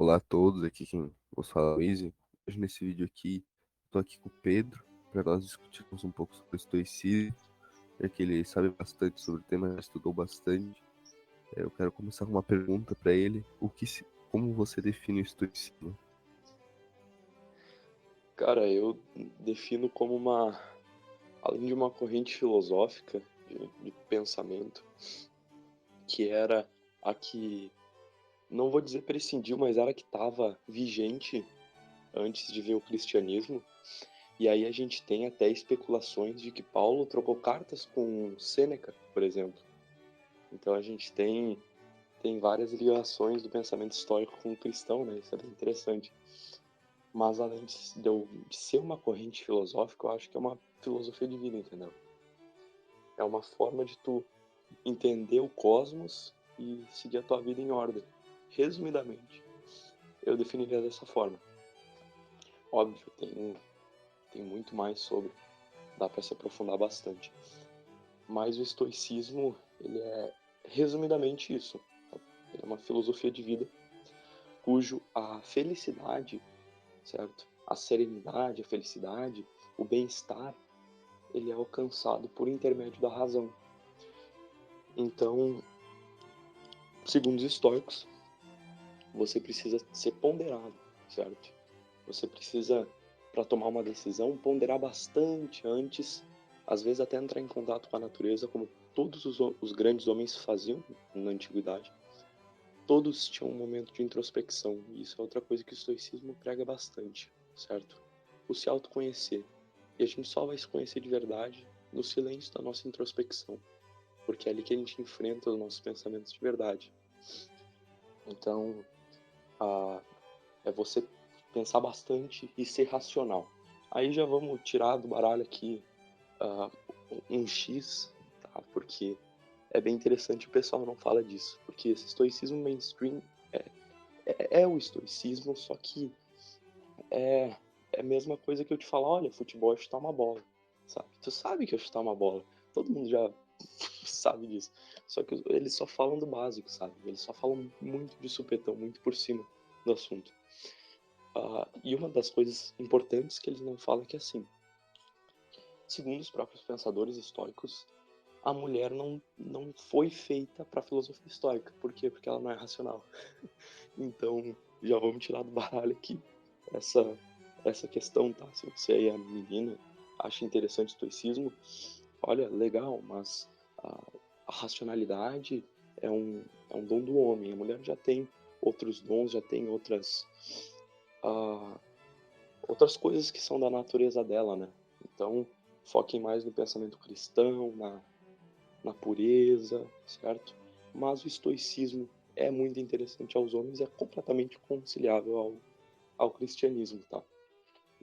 Olá a todos, aqui quem vos fala é Luiz. Hoje nesse vídeo aqui, estou aqui com o Pedro para nós discutirmos um pouco sobre o estoicismo, já que ele sabe bastante sobre o tema, já estudou bastante. É, eu quero começar com uma pergunta para ele: o que como você define o estoicismo? Cara, eu defino como uma, além de uma corrente filosófica de, de pensamento, que era a que não vou dizer prescindiu, mas era que estava vigente antes de ver o cristianismo. E aí a gente tem até especulações de que Paulo trocou cartas com Sêneca, por exemplo. Então a gente tem tem várias ligações do pensamento histórico com o cristão, né? Isso é bem interessante. Mas além de, de ser uma corrente filosófica, eu acho que é uma filosofia de vida, entendeu? É uma forma de tu entender o cosmos e seguir a tua vida em ordem resumidamente, eu definiria dessa forma. Óbvio, tem, tem muito mais sobre, dá para se aprofundar bastante. Mas o estoicismo, ele é resumidamente isso. Ele é uma filosofia de vida cujo a felicidade, certo? A serenidade, a felicidade, o bem-estar, ele é alcançado por intermédio da razão. Então, segundo os estoicos, você precisa ser ponderado, certo? Você precisa, para tomar uma decisão, ponderar bastante antes, às vezes até entrar em contato com a natureza, como todos os, os grandes homens faziam na antiguidade. Todos tinham um momento de introspecção, e isso é outra coisa que o estoicismo prega bastante, certo? O se autoconhecer. E a gente só vai se conhecer de verdade no silêncio da nossa introspecção, porque é ali que a gente enfrenta os nossos pensamentos de verdade. Então, é você pensar bastante e ser racional. Aí já vamos tirar do baralho aqui um X, tá? Porque é bem interessante o pessoal não fala disso, porque esse estoicismo mainstream é, é, é o estoicismo, só que é, é a mesma coisa que eu te falar, olha, futebol é chutar uma bola, sabe? Tu sabe que é chutar uma bola, todo mundo já sabe disso. Só que eles só falam do básico, sabe? Eles só falam muito de supetão, muito por cima do assunto. Uh, e uma das coisas importantes que eles não falam é que, assim, segundo os próprios pensadores históricos, a mulher não, não foi feita para filosofia histórica. Por quê? Porque ela não é racional. então, já vamos tirar do baralho aqui essa, essa questão, tá? Se você aí é menina, acha interessante o estoicismo, olha, legal, mas a, a racionalidade é um, é um dom do homem. A mulher já tem outros dons, já tem outras uh, outras coisas que são da natureza dela, né? Então foquem mais no pensamento cristão, na, na pureza, certo? Mas o estoicismo é muito interessante aos homens e é completamente conciliável ao, ao cristianismo, tá?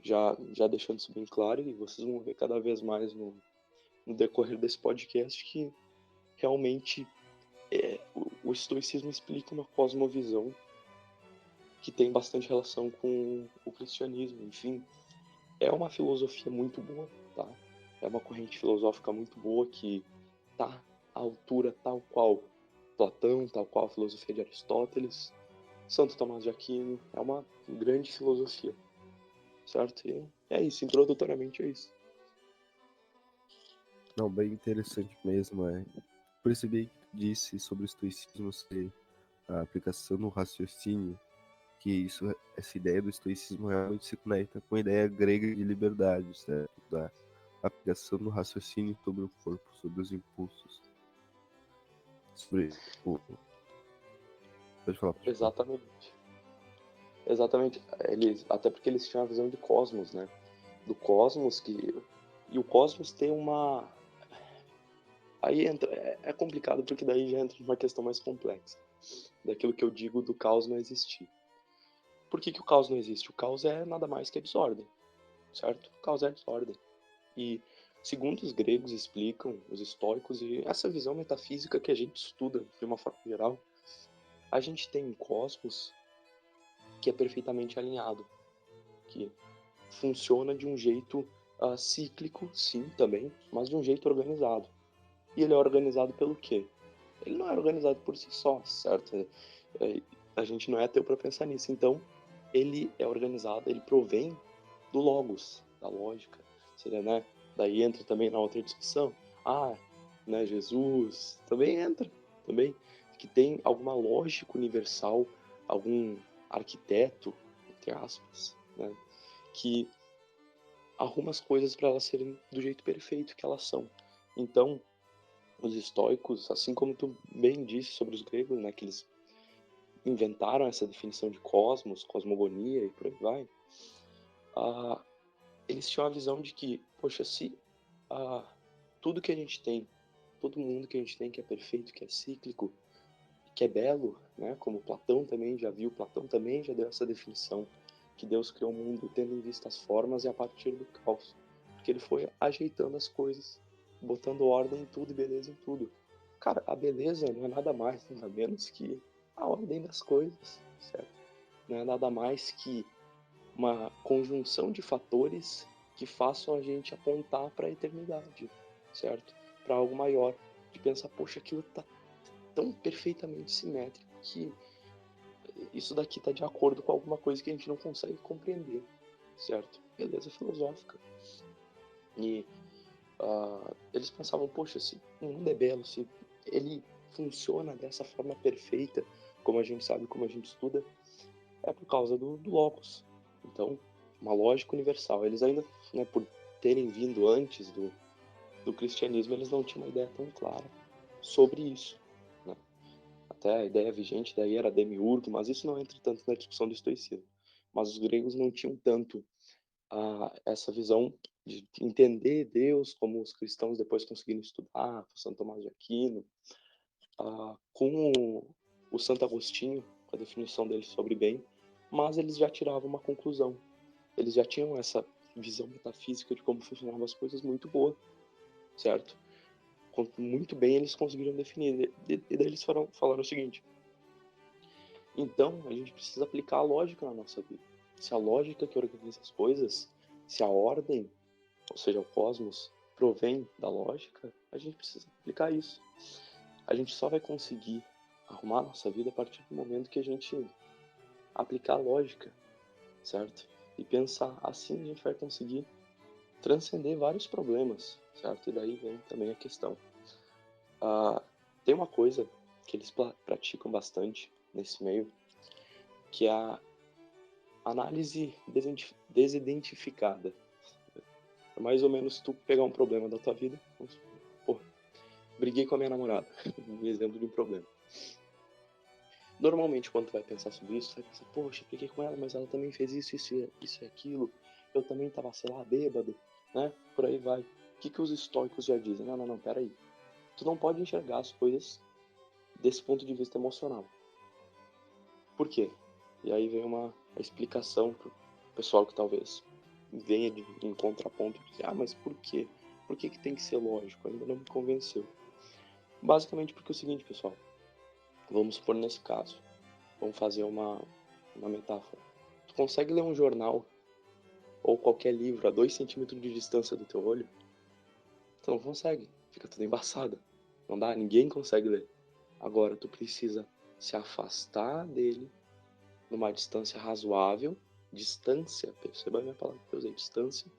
Já, já deixando isso bem claro, e vocês vão ver cada vez mais no, no decorrer desse podcast que realmente é, o, estoicismo explica uma cosmovisão que tem bastante relação com o cristianismo, enfim. É uma filosofia muito boa, tá? É uma corrente filosófica muito boa que tá à altura tal qual Platão, tal qual a filosofia de Aristóteles, Santo Tomás de Aquino. É uma grande filosofia, certo? E é isso, introdutoriamente é isso. Não, bem interessante mesmo. É. Percebi que disse sobre o estoicismo ser a aplicação no raciocínio, que isso, essa ideia do estoicismo realmente se conecta com a ideia grega de liberdade, certo? Da aplicação no raciocínio sobre o corpo, sobre os impulsos. Sobre o. Pode falar. Pode Exatamente. Exatamente. Eles, até porque eles tinham a visão de cosmos, né? Do cosmos que. E o cosmos tem uma Aí entra, é, é complicado porque daí já entra numa questão mais complexa. Daquilo que eu digo do caos não existir. Por que, que o caos não existe? O caos é nada mais que a desordem, certo? O caos é a desordem. E segundo os gregos explicam, os históricos, e essa visão metafísica que a gente estuda de uma forma geral, a gente tem um cosmos que é perfeitamente alinhado, que funciona de um jeito uh, cíclico, sim, também, mas de um jeito organizado. E ele é organizado pelo quê? Ele não é organizado por si só, certo? É, A gente não é ateu para pensar nisso. Então, ele é organizado, ele provém do logos, da lógica. Seria, né? Daí entra também na outra discussão. Ah, né, Jesus também entra, também que tem alguma lógica universal, algum arquiteto, entre aspas, né, que arruma as coisas para elas serem do jeito perfeito que elas são. Então, os estoicos, assim como tu bem disse sobre os gregos, né, que eles inventaram essa definição de cosmos, cosmogonia e por aí vai, uh, eles tinham a visão de que, poxa, se uh, tudo que a gente tem, todo mundo que a gente tem que é perfeito, que é cíclico, que é belo, né, como Platão também já viu, Platão também já deu essa definição, que Deus criou o mundo tendo em vista as formas e a partir do caos, porque ele foi ajeitando as coisas botando ordem em tudo e beleza em tudo. Cara, a beleza não é nada mais, nada menos que a ordem das coisas, certo? Não é nada mais que uma conjunção de fatores que façam a gente apontar para a eternidade, certo? Para algo maior, de pensar, poxa, aquilo tá tão perfeitamente simétrico que isso daqui tá de acordo com alguma coisa que a gente não consegue compreender, certo? Beleza filosófica. E Uh, eles pensavam, poxa, se o mundo é belo, se ele funciona dessa forma perfeita, como a gente sabe, como a gente estuda, é por causa do, do logos. Então, uma lógica universal. Eles ainda, né, por terem vindo antes do, do cristianismo, eles não tinham uma ideia tão clara sobre isso. Né? Até a ideia vigente daí era demiurgo, mas isso não entra tanto na discussão do estoicismo. Mas os gregos não tinham tanto uh, essa visão de entender Deus, como os cristãos depois conseguiram estudar, Santo Tomás de Aquino, uh, com o, o Santo Agostinho, a definição dele sobre bem, mas eles já tiravam uma conclusão. Eles já tinham essa visão metafísica de como funcionavam as coisas muito boa, certo? Muito bem eles conseguiram definir. E daí eles falaram, falaram o seguinte: então a gente precisa aplicar a lógica na nossa vida. Se a lógica que organiza as coisas, se a ordem ou seja, o cosmos, provém da lógica, a gente precisa aplicar isso. A gente só vai conseguir arrumar a nossa vida a partir do momento que a gente aplicar a lógica, certo? E pensar assim a gente vai conseguir transcender vários problemas, certo? E daí vem também a questão. Uh, tem uma coisa que eles praticam bastante nesse meio, que é a análise desidentificada é mais ou menos tu pegar um problema da tua vida. Pô, briguei com a minha namorada. um exemplo de um problema. Normalmente, quando tu vai pensar sobre isso, tu vai pensar, poxa, briguei com ela, mas ela também fez isso, isso, isso e aquilo. Eu também tava, sei lá, bêbado, né? Por aí vai. O que, que os estoicos já dizem? Não, não, não, peraí. Tu não pode enxergar as coisas desse ponto de vista emocional. Por quê? E aí vem uma explicação pro pessoal que talvez venha de, em contraponto e ah, mas por quê? Por que, que tem que ser lógico? Ainda não me convenceu. Basicamente porque é o seguinte, pessoal. Vamos supor nesse caso. Vamos fazer uma, uma metáfora. Tu consegue ler um jornal ou qualquer livro a 2 centímetros de distância do teu olho? Tu não consegue. Fica tudo embaçado. Não dá, ninguém consegue ler. Agora tu precisa se afastar dele numa distância razoável distância, perceba a minha palavra que eu usei, distância,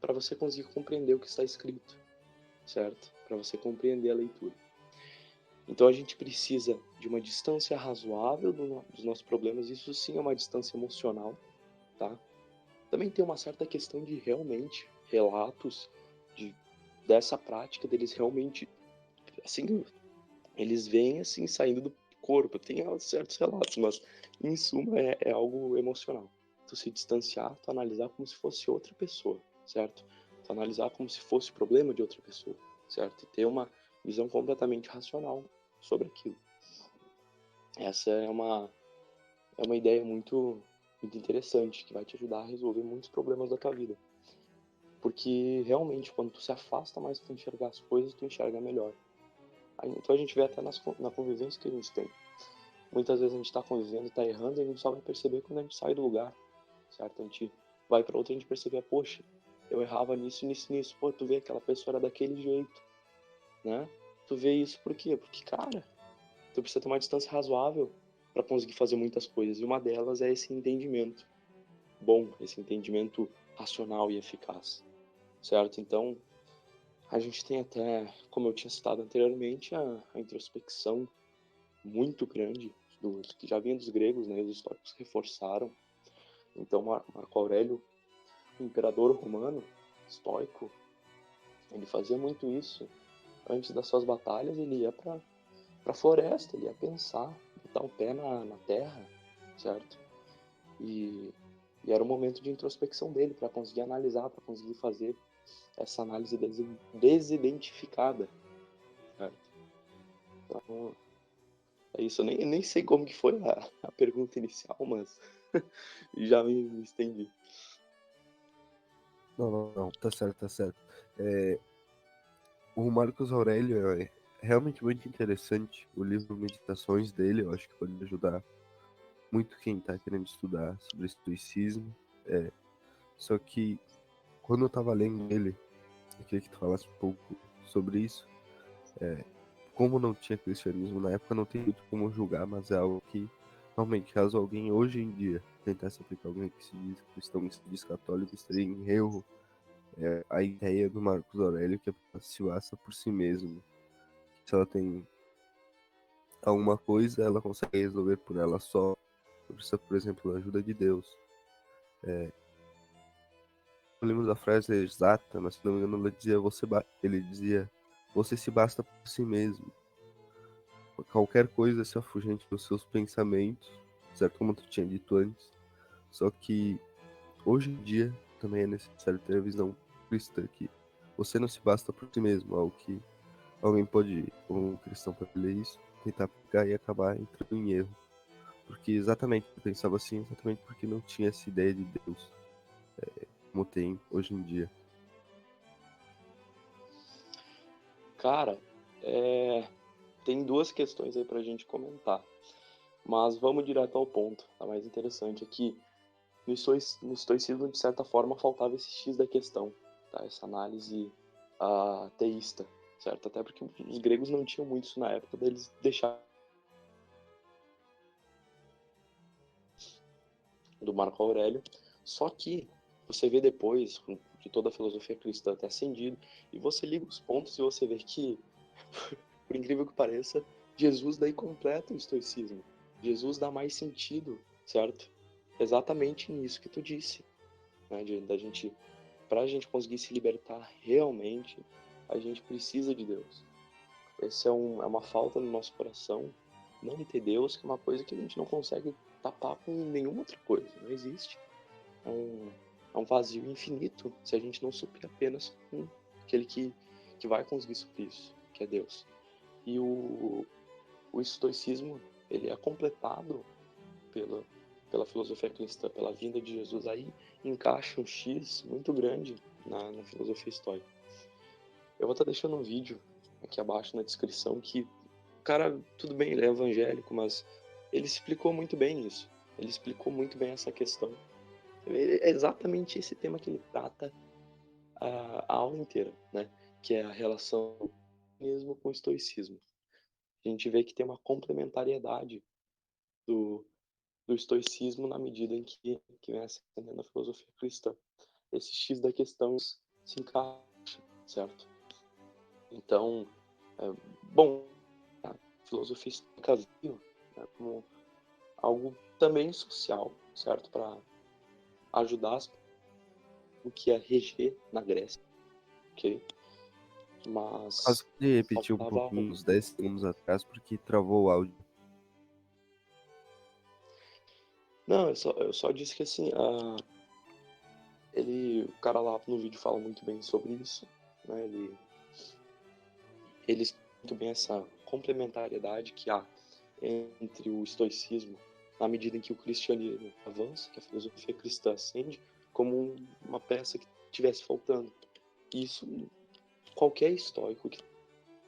para você conseguir compreender o que está escrito, certo? Para você compreender a leitura. Então a gente precisa de uma distância razoável do, dos nossos problemas, isso sim é uma distância emocional, tá? Também tem uma certa questão de realmente relatos de, dessa prática deles realmente, assim, eles vêm assim saindo do corpo. Tem certos relatos, mas em suma é, é algo emocional tu se distanciar, tu analisar como se fosse outra pessoa, certo? Tu analisar como se fosse problema de outra pessoa, certo? E ter uma visão completamente racional sobre aquilo. Essa é uma é uma ideia muito muito interessante que vai te ajudar a resolver muitos problemas da tua vida. Porque realmente quando tu se afasta mais para enxergar as coisas, tu enxerga melhor. Então a gente vê até nas, na convivência que a gente tem. Muitas vezes a gente está convivendo, está errando, e a gente só vai perceber quando a gente sai do lugar certo? A gente vai para outra e a gente percebe, poxa, eu errava nisso, nisso, nisso. Pô, tu vê aquela pessoa era daquele jeito, né? Tu vê isso por quê? Porque, cara, tu precisa ter uma distância razoável para conseguir fazer muitas coisas. E uma delas é esse entendimento bom, esse entendimento racional e eficaz, certo? Então, a gente tem até, como eu tinha citado anteriormente, a, a introspecção muito grande que já vinha dos gregos, né? Os históricos reforçaram. Então, Marco Aurélio, imperador romano, estoico, ele fazia muito isso. Antes das suas batalhas, ele ia para para floresta, ele ia pensar, botar o pé na, na terra, certo? E, e era o momento de introspecção dele para conseguir analisar, para conseguir fazer essa análise desidentificada, certo? Então, é isso. Eu nem, nem sei como que foi a, a pergunta inicial, mas já me, me, estendi. Não, não, não, tá certo, tá certo. É, o Marcos Aurélio é realmente muito interessante. O livro Meditações dele, eu acho que pode ajudar muito quem está querendo estudar sobre estoicismo. É, só que quando eu estava lendo ele, eu queria que tu falasse um pouco sobre isso. É, como não tinha cristianismo na época, não tem muito como julgar, mas é algo que realmente, caso alguém hoje em dia tentasse aplicar alguém que se diz cristão, que se diz católico, estaria em erro é, a ideia do Marcos Aurélio que é se basta por si mesmo. Se ela tem alguma coisa, ela consegue resolver por ela só. Por exemplo, da ajuda de Deus. É, não lembro da frase exata, mas se não me engano, ele dizia, você ele dizia você se basta por si mesmo. Qualquer coisa se afugente dos seus pensamentos, certo? Como tu tinha dito antes. Só que hoje em dia também é necessário ter a visão cristã que você não se basta por si mesmo, algo que alguém pode, como um cristão pode ler isso, tentar aplicar e acabar entrando em erro. Porque exatamente, eu pensava assim, exatamente porque não tinha essa ideia de Deus, como tem hoje em dia. Cara, é... tem duas questões aí pra gente comentar. Mas vamos direto ao ponto. A mais interessante é que no, estoicismo, de certa forma, faltava esse X da questão. Tá? Essa análise uh, teísta, certo? Até porque os gregos não tinham muito isso na época deles deixar do Marco Aurélio. Só que você vê depois, de toda a filosofia cristã ter ascendido, e você liga os pontos e você vê que, por incrível que pareça, Jesus daí completa o estoicismo. Jesus dá mais sentido, certo? Exatamente nisso que tu disse, né? De, da gente, pra gente conseguir se libertar realmente, a gente precisa de Deus. Essa é, um, é uma falta no nosso coração, não ter Deus, que é uma coisa que a gente não consegue tapar com nenhuma outra coisa, não existe. É um, é um vazio infinito se a gente não suprir apenas com aquele que, que vai conseguir suprir isso, que é Deus. E o, o estoicismo, ele é completado pela, pela filosofia cristã, pela vinda de Jesus. Aí encaixa um X muito grande na, na filosofia estoica. Eu vou estar deixando um vídeo aqui abaixo na descrição que cara, tudo bem, ele é evangélico, mas ele explicou muito bem isso. Ele explicou muito bem essa questão é exatamente esse tema que ele trata a, a aula inteira, né? Que é a relação mesmo com o estoicismo. A gente vê que tem uma complementariedade do, do estoicismo na medida em que, que vem ascendendo a filosofia cristã. Esse X da questão se encaixa, certo? Então, é, bom, a filosofia estoica viu né, como algo também social, certo? Para ajudar o que é reger na Grécia, ok? Mas. Pode repetir um pouquinho, uns 10 segundos atrás, porque travou o áudio. Não, eu só, eu só disse que assim, ele, o cara lá no vídeo fala muito bem sobre isso, né? Ele, ele muito bem essa complementariedade que há entre o estoicismo na medida em que o cristianismo avança, que a filosofia cristã ascende, como uma peça que estivesse faltando. Isso, qualquer estoico que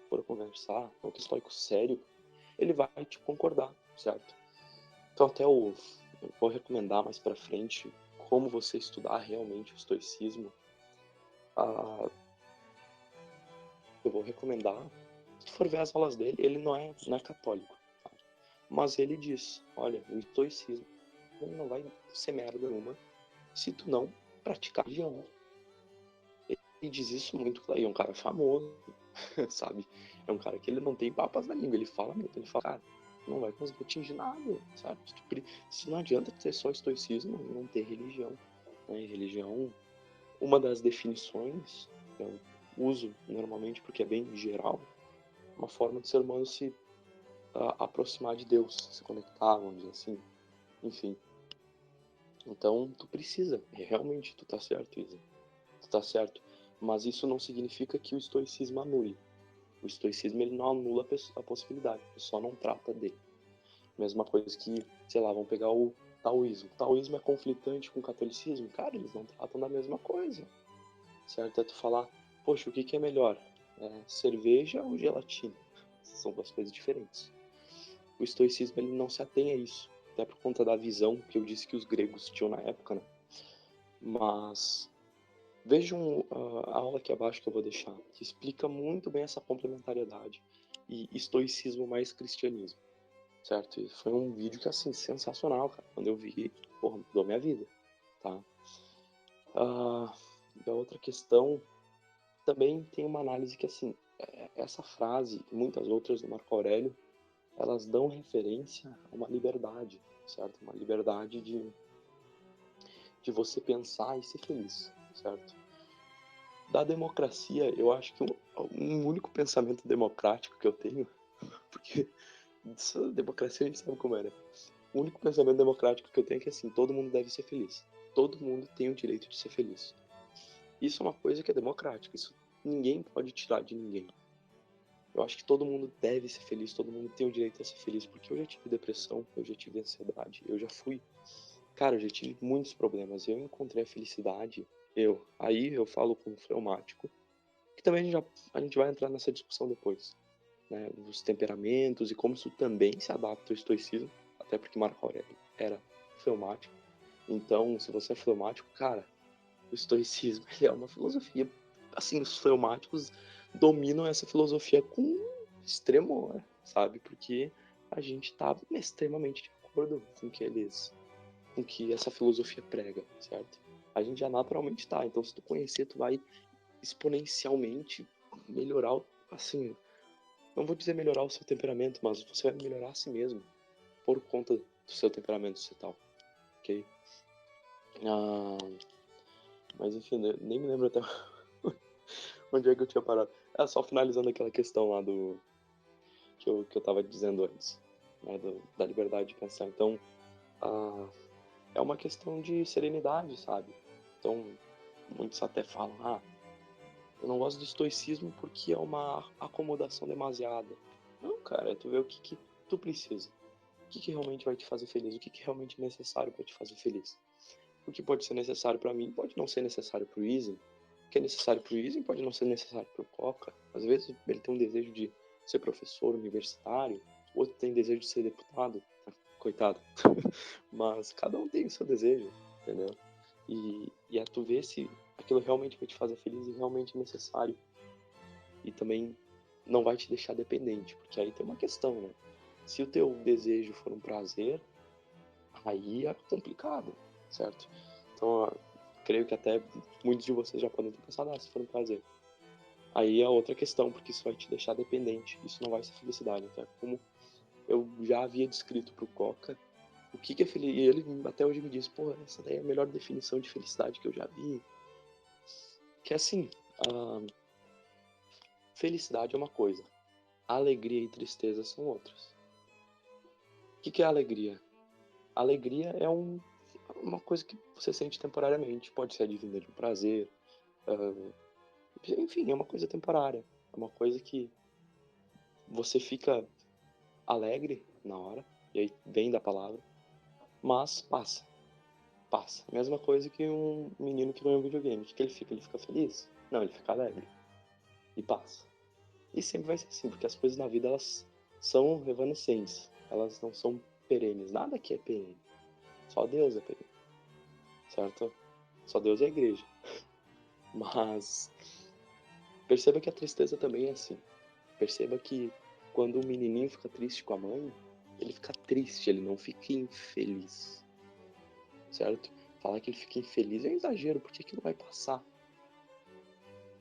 for conversar, qualquer estoico sério, ele vai te concordar, certo? Então até eu, eu vou recomendar mais para frente como você estudar realmente o estoicismo. Ah, eu vou recomendar, se for ver as aulas dele, ele não é, não é católico. Mas ele diz: olha, o estoicismo não vai ser merda nenhuma se tu não praticar religião. Ele diz isso muito claro. é um cara famoso, sabe? É um cara que ele não tem papas na língua. Ele fala mesmo. Ele fala, cara, não vai conseguir atingir nada, sabe? Se não adianta ter só estoicismo e não ter religião. Né? Religião, uma das definições, eu uso normalmente porque é bem geral, uma forma de ser humano se uh, aproximar de Deus, se conectar, vamos dizer assim. Enfim. Então, tu precisa. Realmente, tu tá certo, Isa. Tu tá certo. Mas isso não significa que o estoicismo anule. O estoicismo ele não anula a possibilidade, ele só não trata dele. Mesma coisa que, sei lá, vamos pegar o taoísmo. O taoísmo é conflitante com o catolicismo? Cara, eles não tratam da mesma coisa. Certo? É tu falar, poxa, o que, que é melhor? É cerveja ou gelatina? São duas coisas diferentes. O estoicismo ele não se atém a isso, até por conta da visão que eu disse que os gregos tinham na época, né? Mas Vejam uh, a aula aqui abaixo que eu vou deixar, que explica muito bem essa complementariedade e estoicismo mais cristianismo, certo? E foi um vídeo que, assim, sensacional, cara. Quando eu vi, porra, mudou minha vida, tá? Uh, a outra questão também tem uma análise que, assim, é, essa frase e muitas outras do Marco Aurélio, elas dão referência a uma liberdade, certo? Uma liberdade de, de você pensar e ser feliz, certo? Da democracia, eu acho que um, um único pensamento democrático que eu tenho, porque democracia a gente sabe como era. O único pensamento democrático que eu tenho é que assim, todo mundo deve ser feliz. Todo mundo tem o direito de ser feliz. Isso é uma coisa que é democrática, isso ninguém pode tirar de ninguém. Eu acho que todo mundo deve ser feliz, todo mundo tem o direito a ser feliz, porque eu já tive depressão, eu já tive ansiedade, eu já fui. Cara, eu já tive muitos problemas. Eu encontrei a felicidade eu. Aí eu falo com o fleumático, que também a gente, já, a gente vai entrar nessa discussão depois. Né, os temperamentos e como isso também se adapta ao estoicismo, até porque Marco Aurélio era fleumático. Então, se você é fleumático, cara, o estoicismo é uma filosofia. Assim, os fleumáticos dominam essa filosofia com extremo, sabe? Porque a gente tá extremamente de acordo com que eles, com que essa filosofia prega, certo? a gente já naturalmente tá. Então, se tu conhecer, tu vai exponencialmente melhorar, assim, não vou dizer melhorar o seu temperamento, mas você vai melhorar a si mesmo por conta do seu temperamento e tal, ok? Ah, mas enfim, nem me lembro até onde é que eu tinha parado. É só finalizando aquela questão lá do que eu, que eu tava dizendo antes, né, do, da liberdade de pensar. Então, é uma questão de serenidade, sabe? Então, muitos até falam, ah, eu não gosto do estoicismo porque é uma acomodação demasiada. Não, cara, é tu vê o que, que tu precisa. O que, que realmente vai te fazer feliz? O que, que realmente é necessário para te fazer feliz? O que pode ser necessário para mim pode não ser necessário para o Easy. Que é necessário para o Easy pode não ser necessário para o Coca. Às vezes ele tem um desejo de ser professor universitário, outro tem desejo de ser deputado. Coitado. Mas cada um tem o seu desejo, entendeu? E, e é tu ver se aquilo realmente vai te fazer feliz e realmente é necessário. E também não vai te deixar dependente, porque aí tem uma questão, né? Se o teu desejo for um prazer, aí é complicado, certo? Então, creio que até muitos de vocês já podem ter pensado, ah, se for um prazer. Aí é outra questão, porque isso vai te deixar dependente, isso não vai ser felicidade. Então, como eu já havia descrito pro Coca, o que, que é feliz. E ele até hoje me diz, pô, essa daí é a melhor definição de felicidade que eu já vi. Que é assim, felicidade é uma coisa, alegria e tristeza são outras. O que, que é alegria? Alegria é um, uma coisa que você sente temporariamente, pode ser advinda de um prazer, uh, enfim, é uma coisa temporária, é uma coisa que você fica alegre na hora, e aí vem da palavra, mas passa. Passa. Mesma coisa que um menino que ganha um videogame. O que, que ele fica? Ele fica feliz? Não, ele fica alegre. E passa. E sempre vai ser assim, porque as coisas na vida elas são evanescentes. Elas não são perenes. Nada aqui é perene. Só Deus é perene. Certo? Só Deus é a igreja. Mas perceba que a tristeza também é assim. Perceba que quando o menininho fica triste com a mãe, ele fica triste, ele não fica infeliz. Certo? Falar que ele fica infeliz é um exagero, porque aquilo vai passar.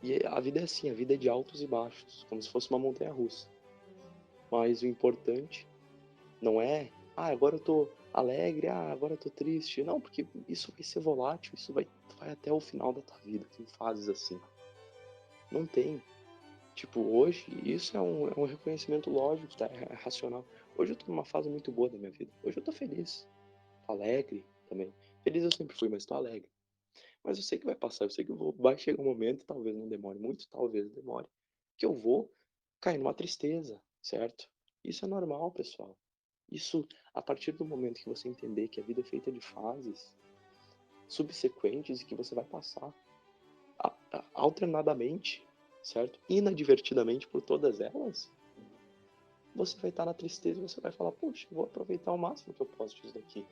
E a vida é assim, a vida é de altos e baixos, como se fosse uma montanha russa. Mas o importante não é, ah, agora eu tô alegre, ah, agora eu tô triste. Não, porque isso vai ser volátil, isso vai, vai até o final da tua vida, tem fases assim. Não tem. Tipo, hoje, isso é um, é um reconhecimento lógico, tá? É racional. Hoje eu tô numa fase muito boa da minha vida. Hoje eu tô feliz. Alegre também. Feliz eu sempre fui, mas tô alegre. Mas eu sei que vai passar, eu sei que vou, vai chegar um momento, talvez não demore muito, talvez demore, que eu vou cair numa tristeza, certo? Isso é normal, pessoal. Isso, a partir do momento que você entender que a vida é feita de fases subsequentes e que você vai passar alternadamente, certo? Inadvertidamente por todas elas, você vai estar na tristeza e você vai falar, puxa, vou aproveitar o máximo que eu posso disso daqui.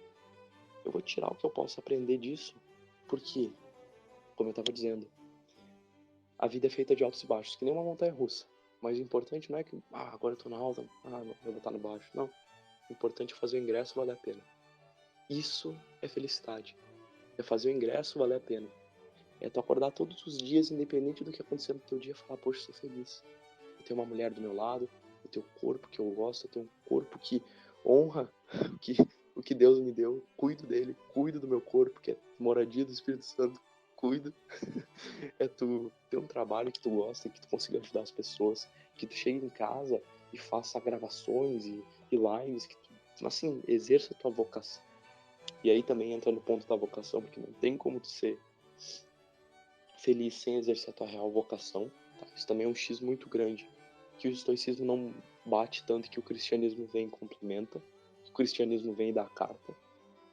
Eu vou tirar o que eu posso aprender disso. Porque, como eu estava dizendo, a vida é feita de altos e baixos, que nem uma montanha russa. Mas o importante não é que, ah, agora eu tô na alta, ah, eu vou estar no baixo. Não. O importante é fazer o ingresso valer a pena. Isso é felicidade. É fazer o ingresso valer a pena. É tu acordar todos os dias, independente do que acontecer no teu dia, e falar, poxa, sou feliz. Eu tenho uma mulher do meu lado, eu tenho um corpo que eu gosto, eu tenho um corpo que honra o que, o que Deus me deu, cuido dele, cuido do meu corpo, que é moradia do Espírito Santo, cuido. é tu ter um trabalho que tu gosta, que tu consiga ajudar as pessoas, que tu chegue em casa e faça gravações e, e lives, que tu, assim, exerça a tua vocação. E aí também entra no ponto da vocação, porque não tem como tu ser feliz sem exercer a tua real vocação. Tá? Isso também é um X muito grande, que o estoicismo não bate tanto que o cristianismo vem e complementa, que o cristianismo vem e dá a carta.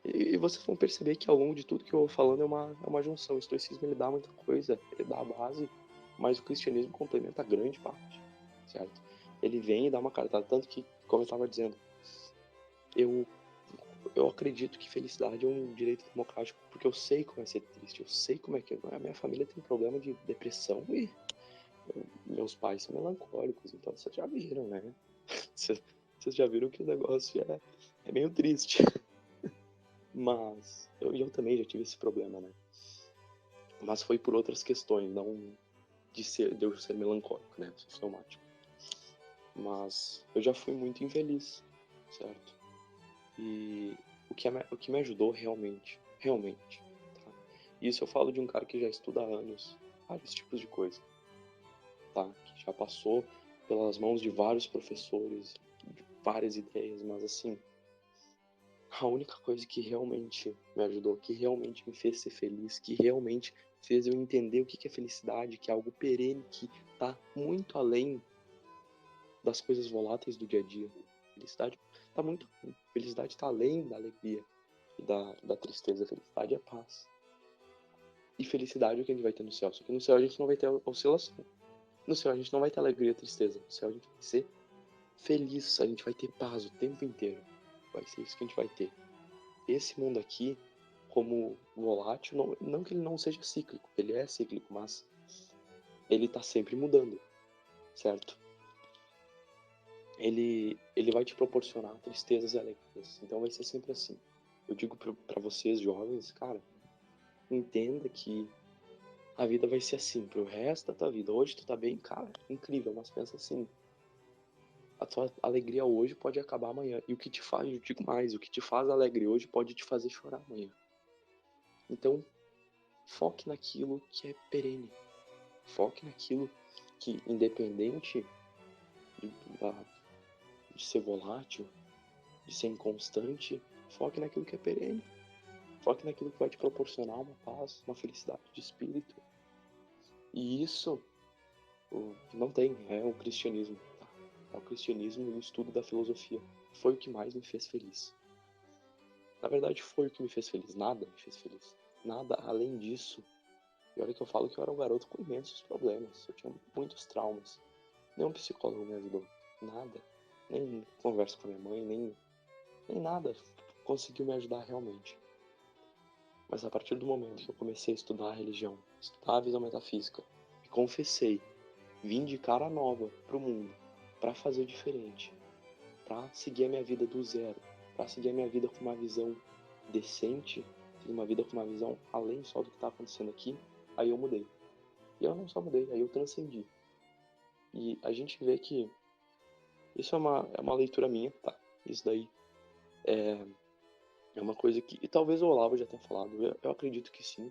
E, e vocês vão perceber que ao longo de tudo que eu vou falando é uma, é uma junção. O estoicismo ele dá muita coisa, ele dá a base, mas o cristianismo complementa grande parte, certo? Ele vem e dá uma carta, tanto que, como eu estava dizendo, eu eu acredito que felicidade é um direito democrático, porque eu sei como é ser triste, eu sei como é que é. A minha família tem problema de depressão e meus pais são melancólicos, então vocês já viram, né? Vocês já viram que o negócio é, é meio triste. Mas eu, eu também já tive esse problema, né? Mas foi por outras questões, não de, ser, de eu ser melancólico, né? Somático. Mas eu já fui muito infeliz, certo? E o que, o que me ajudou realmente, realmente, tá? Isso eu falo de um cara que já estuda há anos vários tipos de coisa, tá? Que já passou pelas mãos de vários professores, de várias ideias, mas assim, a única coisa que realmente me ajudou, que realmente me fez ser feliz, que realmente fez eu entender o que é felicidade, que é algo perene, que tá muito além das coisas voláteis do dia a dia. Felicidade tá muito. Felicidade tá além da alegria e da, da tristeza. Felicidade é paz. E felicidade é o que a gente vai ter no céu. Só que no céu a gente não vai ter oscilação. No céu a gente não vai ter alegria e tristeza. No céu a gente vai ser feliz. A gente vai ter paz o tempo inteiro. Vai ser isso que a gente vai ter. Esse mundo aqui, como volátil, não, não que ele não seja cíclico. Ele é cíclico, mas ele tá sempre mudando. Certo? Ele, ele vai te proporcionar tristezas e alegrias. Então vai ser sempre assim. Eu digo para vocês, jovens, cara, entenda que a vida vai ser assim pro resto da tua vida. Hoje tu tá bem, cara, incrível, mas pensa assim. A tua alegria hoje pode acabar amanhã. E o que te faz, eu digo mais, o que te faz alegre hoje pode te fazer chorar amanhã. Então, foque naquilo que é perene. Foque naquilo que, independente da, de ser volátil, de ser inconstante, foque naquilo que é perene. Foque naquilo que vai te proporcionar uma paz, uma felicidade de espírito. E isso não tem, é o cristianismo. Tá? É o cristianismo e o estudo da filosofia. Foi o que mais me fez feliz. Na verdade, foi o que me fez feliz. Nada me fez feliz. Nada além disso. E olha que eu falo que eu era um garoto com imensos problemas. Eu tinha muitos traumas. Nenhum psicólogo me ajudou. Nada nem converso com a minha mãe, nem, nem nada conseguiu me ajudar realmente. Mas a partir do momento que eu comecei a estudar a religião, estudar a visão metafísica, me confessei, vim de cara nova pro mundo, para fazer diferente, para seguir a minha vida do zero, para seguir a minha vida com uma visão decente, uma vida com uma visão além só do que está acontecendo aqui, aí eu mudei. E eu não só mudei, aí eu transcendi. E a gente vê que isso é uma, é uma leitura minha, tá? Isso daí é, é uma coisa que. E talvez o Olavo já tenha falado, eu, eu acredito que sim.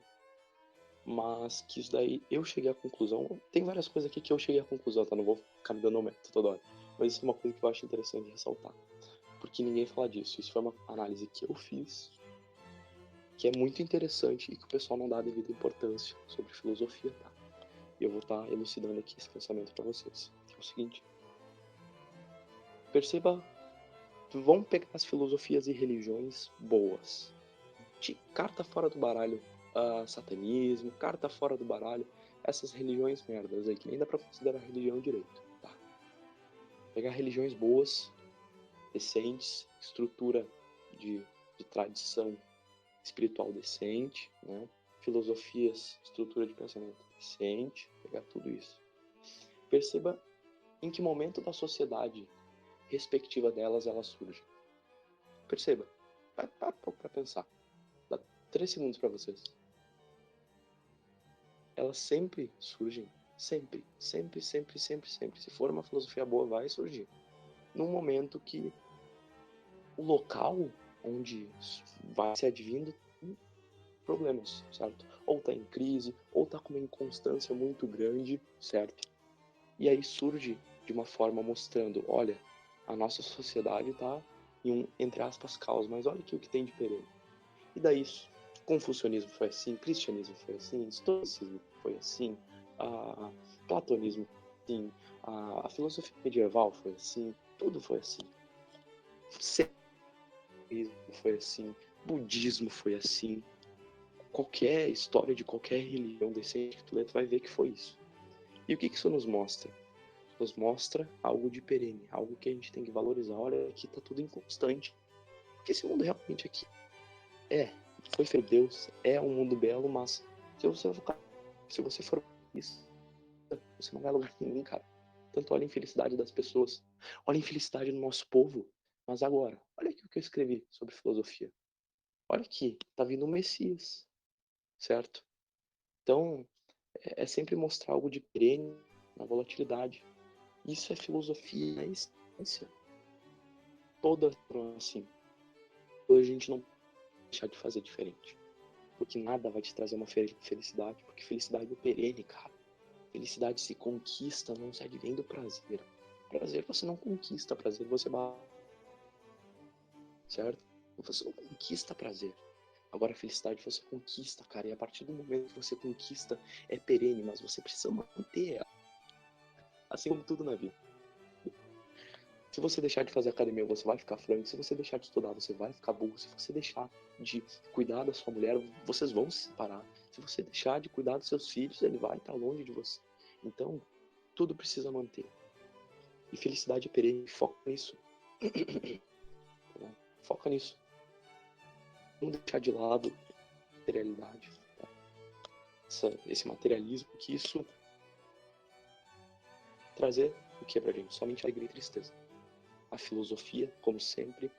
Mas que isso daí eu cheguei à conclusão. Tem várias coisas aqui que eu cheguei à conclusão, tá? Não vou ficar me dando aumento toda hora. Mas isso é uma coisa que eu acho interessante ressaltar. Porque ninguém fala disso. Isso foi uma análise que eu fiz, que é muito interessante e que o pessoal não dá a devida importância sobre filosofia, tá? E eu vou estar tá elucidando aqui esse pensamento para vocês. É o seguinte. Perceba, vão pegar as filosofias e religiões boas. De carta fora do baralho, uh, satanismo, carta fora do baralho, essas religiões merdas aí, que nem dá pra considerar religião direito. Tá? Pegar religiões boas, decentes, estrutura de, de tradição espiritual decente, né? filosofias, estrutura de pensamento decente, pegar tudo isso. Perceba em que momento da sociedade respectiva delas ela surge. Perceba. Para pouco para pensar. Dá três segundos para vocês. Elas sempre surgem. Sempre, sempre, sempre, sempre, sempre. Se for uma filosofia boa, vai surgir. Num momento que o local onde vai se advindo problemas, certo? Ou está em crise, ou está com uma inconstância muito grande, certo? E aí surge de uma forma mostrando, olha, a nossa sociedade está em um, entre aspas, caos, mas olha aqui o que tem de perene. E daí, confucionismo foi assim, cristianismo foi assim, estoicismo foi assim, a, platonismo assim, a, a filosofia medieval foi assim, tudo foi assim. foi assim, budismo foi assim. Qualquer história de qualquer religião decente que tu lê, tu vai ver que foi isso. E o que, que isso nos mostra? Nos mostra algo de perene, algo que a gente tem que valorizar. Olha, aqui tá tudo inconstante. Porque esse mundo realmente aqui é, foi feito Deus, é um mundo belo, mas se você for, se você for isso, você não vai longe ninguém, cara. Tanto olha a infelicidade das pessoas, olha a infelicidade do nosso povo. Mas agora, olha aqui o que eu escrevi sobre filosofia. Olha aqui, tá vindo o Messias, certo? Então, é, é sempre mostrar algo de perene na volatilidade. Isso é filosofia na essência. Todas foram assim. Hoje a gente não deixar de fazer diferente. Porque nada vai te trazer uma felicidade. Porque felicidade é perene, cara. Felicidade se conquista, não se advém do prazer. Prazer você não conquista, prazer você certo? Você não conquista prazer. Agora, felicidade você conquista, cara. E a partir do momento que você conquista, é perene, mas você precisa manter ela. Assim como tudo na vida. Se você deixar de fazer academia, você vai ficar franco. Se você deixar de estudar, você vai ficar burro. Se você deixar de cuidar da sua mulher, vocês vão se separar. Se você deixar de cuidar dos seus filhos, ele vai estar longe de você. Então, tudo precisa manter. E felicidade é perene. Foca nisso. Foca nisso. Não deixar de lado a materialidade. Tá? Essa, esse materialismo, que isso trazer o que é pra gente? Somente alegria e tristeza. A filosofia, como sempre,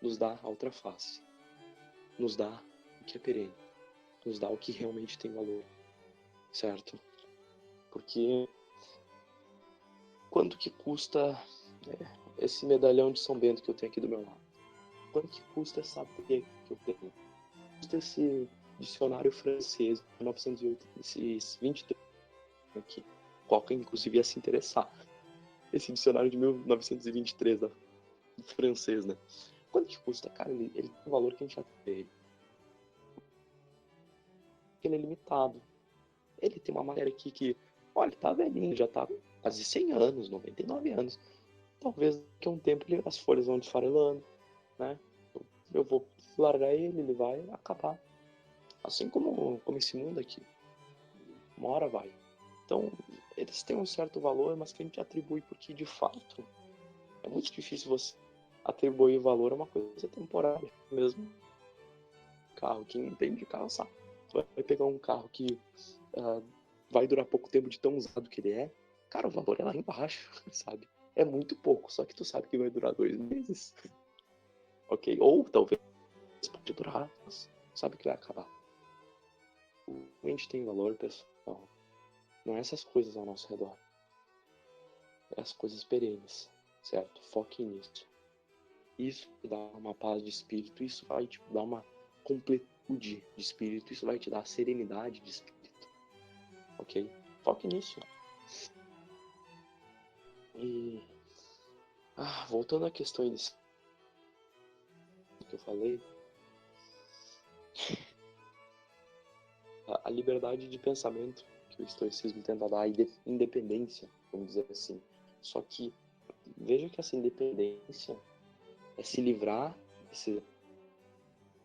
nos dá a outra face. Nos dá o que é perene. Nos dá o que realmente tem valor. Certo? Porque quanto que custa é, esse medalhão de São Bento que eu tenho aqui do meu lado? Quanto que custa essa que eu tenho? Custa esse dicionário francês de 1923 aqui. Coca, inclusive, ia se interessar. Esse dicionário de 1923, da, francês, né? Quanto que custa? Cara, ele, ele tem um valor que a gente já tem. Ele é limitado. Ele tem uma maneira aqui que, olha, tá velhinho, já tá quase 100 anos, 99 anos. Talvez a um tempo ele, as folhas vão desfarelando, né? Eu vou largar ele, ele vai acabar. Assim como, como esse mundo aqui. Uma hora vai. Então, eles têm um certo valor, mas que a gente atribui porque, de fato, é muito difícil você atribuir valor a uma coisa temporária mesmo. Carro, quem entende de carro sabe. Você vai pegar um carro que uh, vai durar pouco tempo de tão usado que ele é, cara, o valor é lá embaixo, sabe? é muito pouco, só que tu sabe que vai durar dois meses. ok? Ou talvez pode durar, mas sabe que vai acabar. O mente tem valor, pessoal. Não é essas coisas ao nosso redor. É as coisas perenes, certo? Foque nisso. Isso te dá uma paz de espírito, isso vai te dar uma completude de espírito, isso vai te dar serenidade de espírito. Ok? Foque nisso. E. Ah, voltando à questão inicial que eu falei. A liberdade de pensamento o estoicismo tenta dar, independência, vamos dizer assim. Só que veja que essa independência é se livrar desse,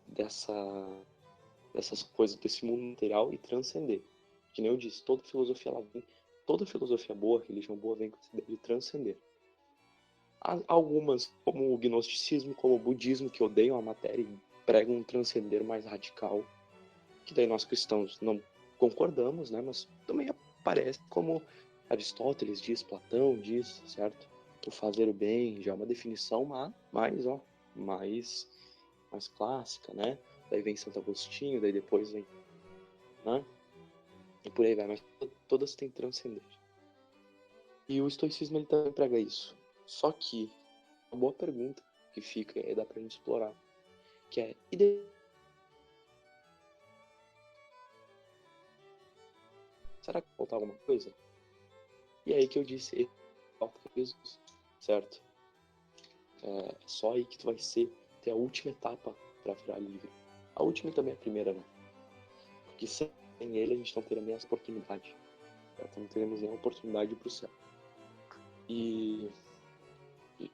dessa, dessas coisas, desse mundo material e transcender. Que nem eu disse, toda filosofia ela vem, toda filosofia boa, religião boa vem com essa ideia de transcender. Há algumas, como o gnosticismo, como o budismo, que odeiam a matéria e pregam um transcender mais radical, que daí nós cristãos não concordamos, né? Mas também aparece como Aristóteles diz, Platão diz, certo? o fazer o bem já é uma definição mais, ó, mais, mais clássica, né? Daí vem Santo Agostinho, daí depois vem, né? E por aí vai, mas todas têm transcender. E o estoicismo ele também prega isso. Só que uma boa pergunta que fica e dá pra gente explorar, que é e será que falta alguma coisa? E aí que eu disse, falta Jesus certo? É só aí que tu vai ser, ter a última etapa para virar livre. A última e também a primeira, né? Porque sem ele a gente não teria nem essa oportunidade. Então não teremos nenhuma oportunidade para o céu. E, e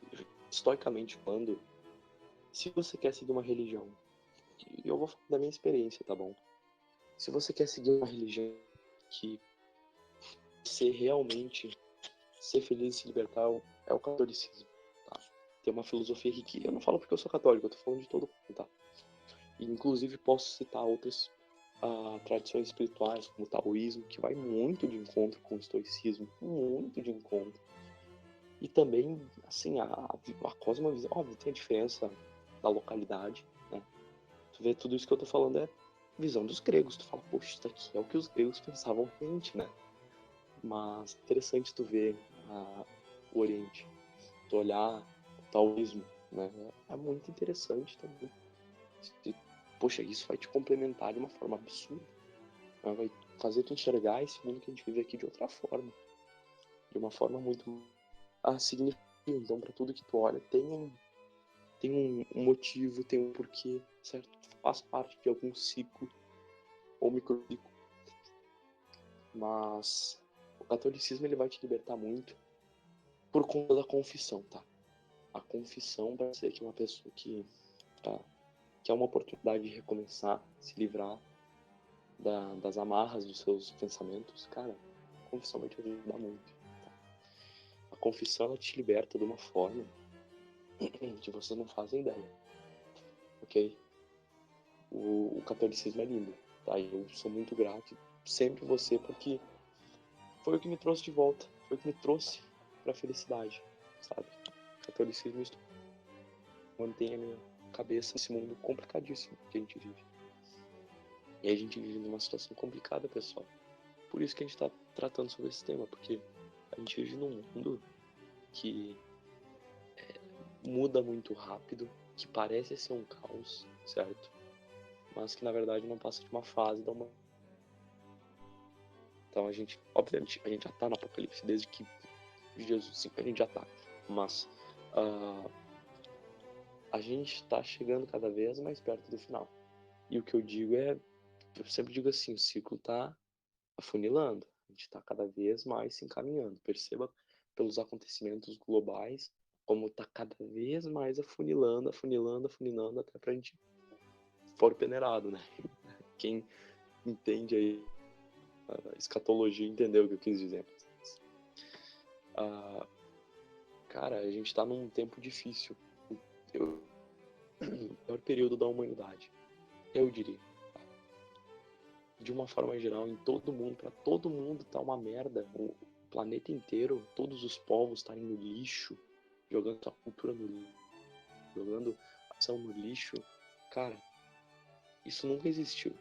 falando, se você quer seguir uma religião, e eu vou falar da minha experiência, tá bom? Se você quer seguir uma religião que ser realmente ser feliz e se libertar é o catolicismo, tá? Tem uma filosofia rica. Eu não falo porque eu sou católico, eu tô falando de todo mundo, tá? Inclusive posso citar outras uh, tradições espirituais, como o taoísmo, que vai muito de encontro com o estoicismo, muito de encontro. E também, assim, a, a cosmovisão, óbvio, tem a diferença da localidade, né? Tu vê tudo isso que eu tô falando é visão dos gregos. Tu fala, poxa, isso aqui é o que os gregos pensavam realmente, né? Mas interessante tu ver a, o Oriente, tu olhar o taoísmo, né? É muito interessante também. Poxa, isso vai te complementar de uma forma absurda. Né? Vai fazer tu enxergar esse mundo que a gente vive aqui de outra forma. De uma forma muito ah, significativa. Então, para tudo que tu olha, tem tem um, motivo, tem um porquê, certo? Faz parte de algum ciclo ou microciclo. Mas o catolicismo ele vai te libertar muito por conta da confissão, tá? A confissão para ser que uma pessoa que tá, que é uma oportunidade de recomeçar, se livrar da, das amarras dos seus pensamentos, cara, a confissão vai te ajudar muito. Tá? A confissão ela te liberta de uma forma que vocês não fazem ideia, ok? O, o catolicismo é lindo, tá? Eu sou muito grato sempre você porque foi o que me trouxe de volta, foi o que me trouxe para felicidade, sabe? O catolicismo mantém a minha cabeça nesse mundo complicadíssimo que a gente vive. E a gente vive numa situação complicada, pessoal. Por isso que a gente está tratando sobre esse tema, porque a gente vive num mundo que muda muito rápido, que parece ser um caos, certo? Mas que na verdade não passa de uma fase da uma. Então a gente, obviamente, a gente já está no apocalipse desde que Jesus, sim, a gente já tá. Mas uh, a gente está chegando cada vez mais perto do final. E o que eu digo é, eu sempre digo assim, o ciclo está afunilando. A gente está cada vez mais se encaminhando. Perceba pelos acontecimentos globais como está cada vez mais afunilando, afunilando, afunilando até para a gente for peneirado, né? Quem entende aí a escatologia entendeu o que eu quis dizer. Ah, cara, a gente tá num tempo difícil. O pior período da humanidade. Eu diria. De uma forma geral, em todo mundo, para todo mundo tá uma merda. planeta inteiro, todos os povos estarem no lixo, jogando sua cultura no lixo, jogando ação no lixo, cara, isso nunca existiu,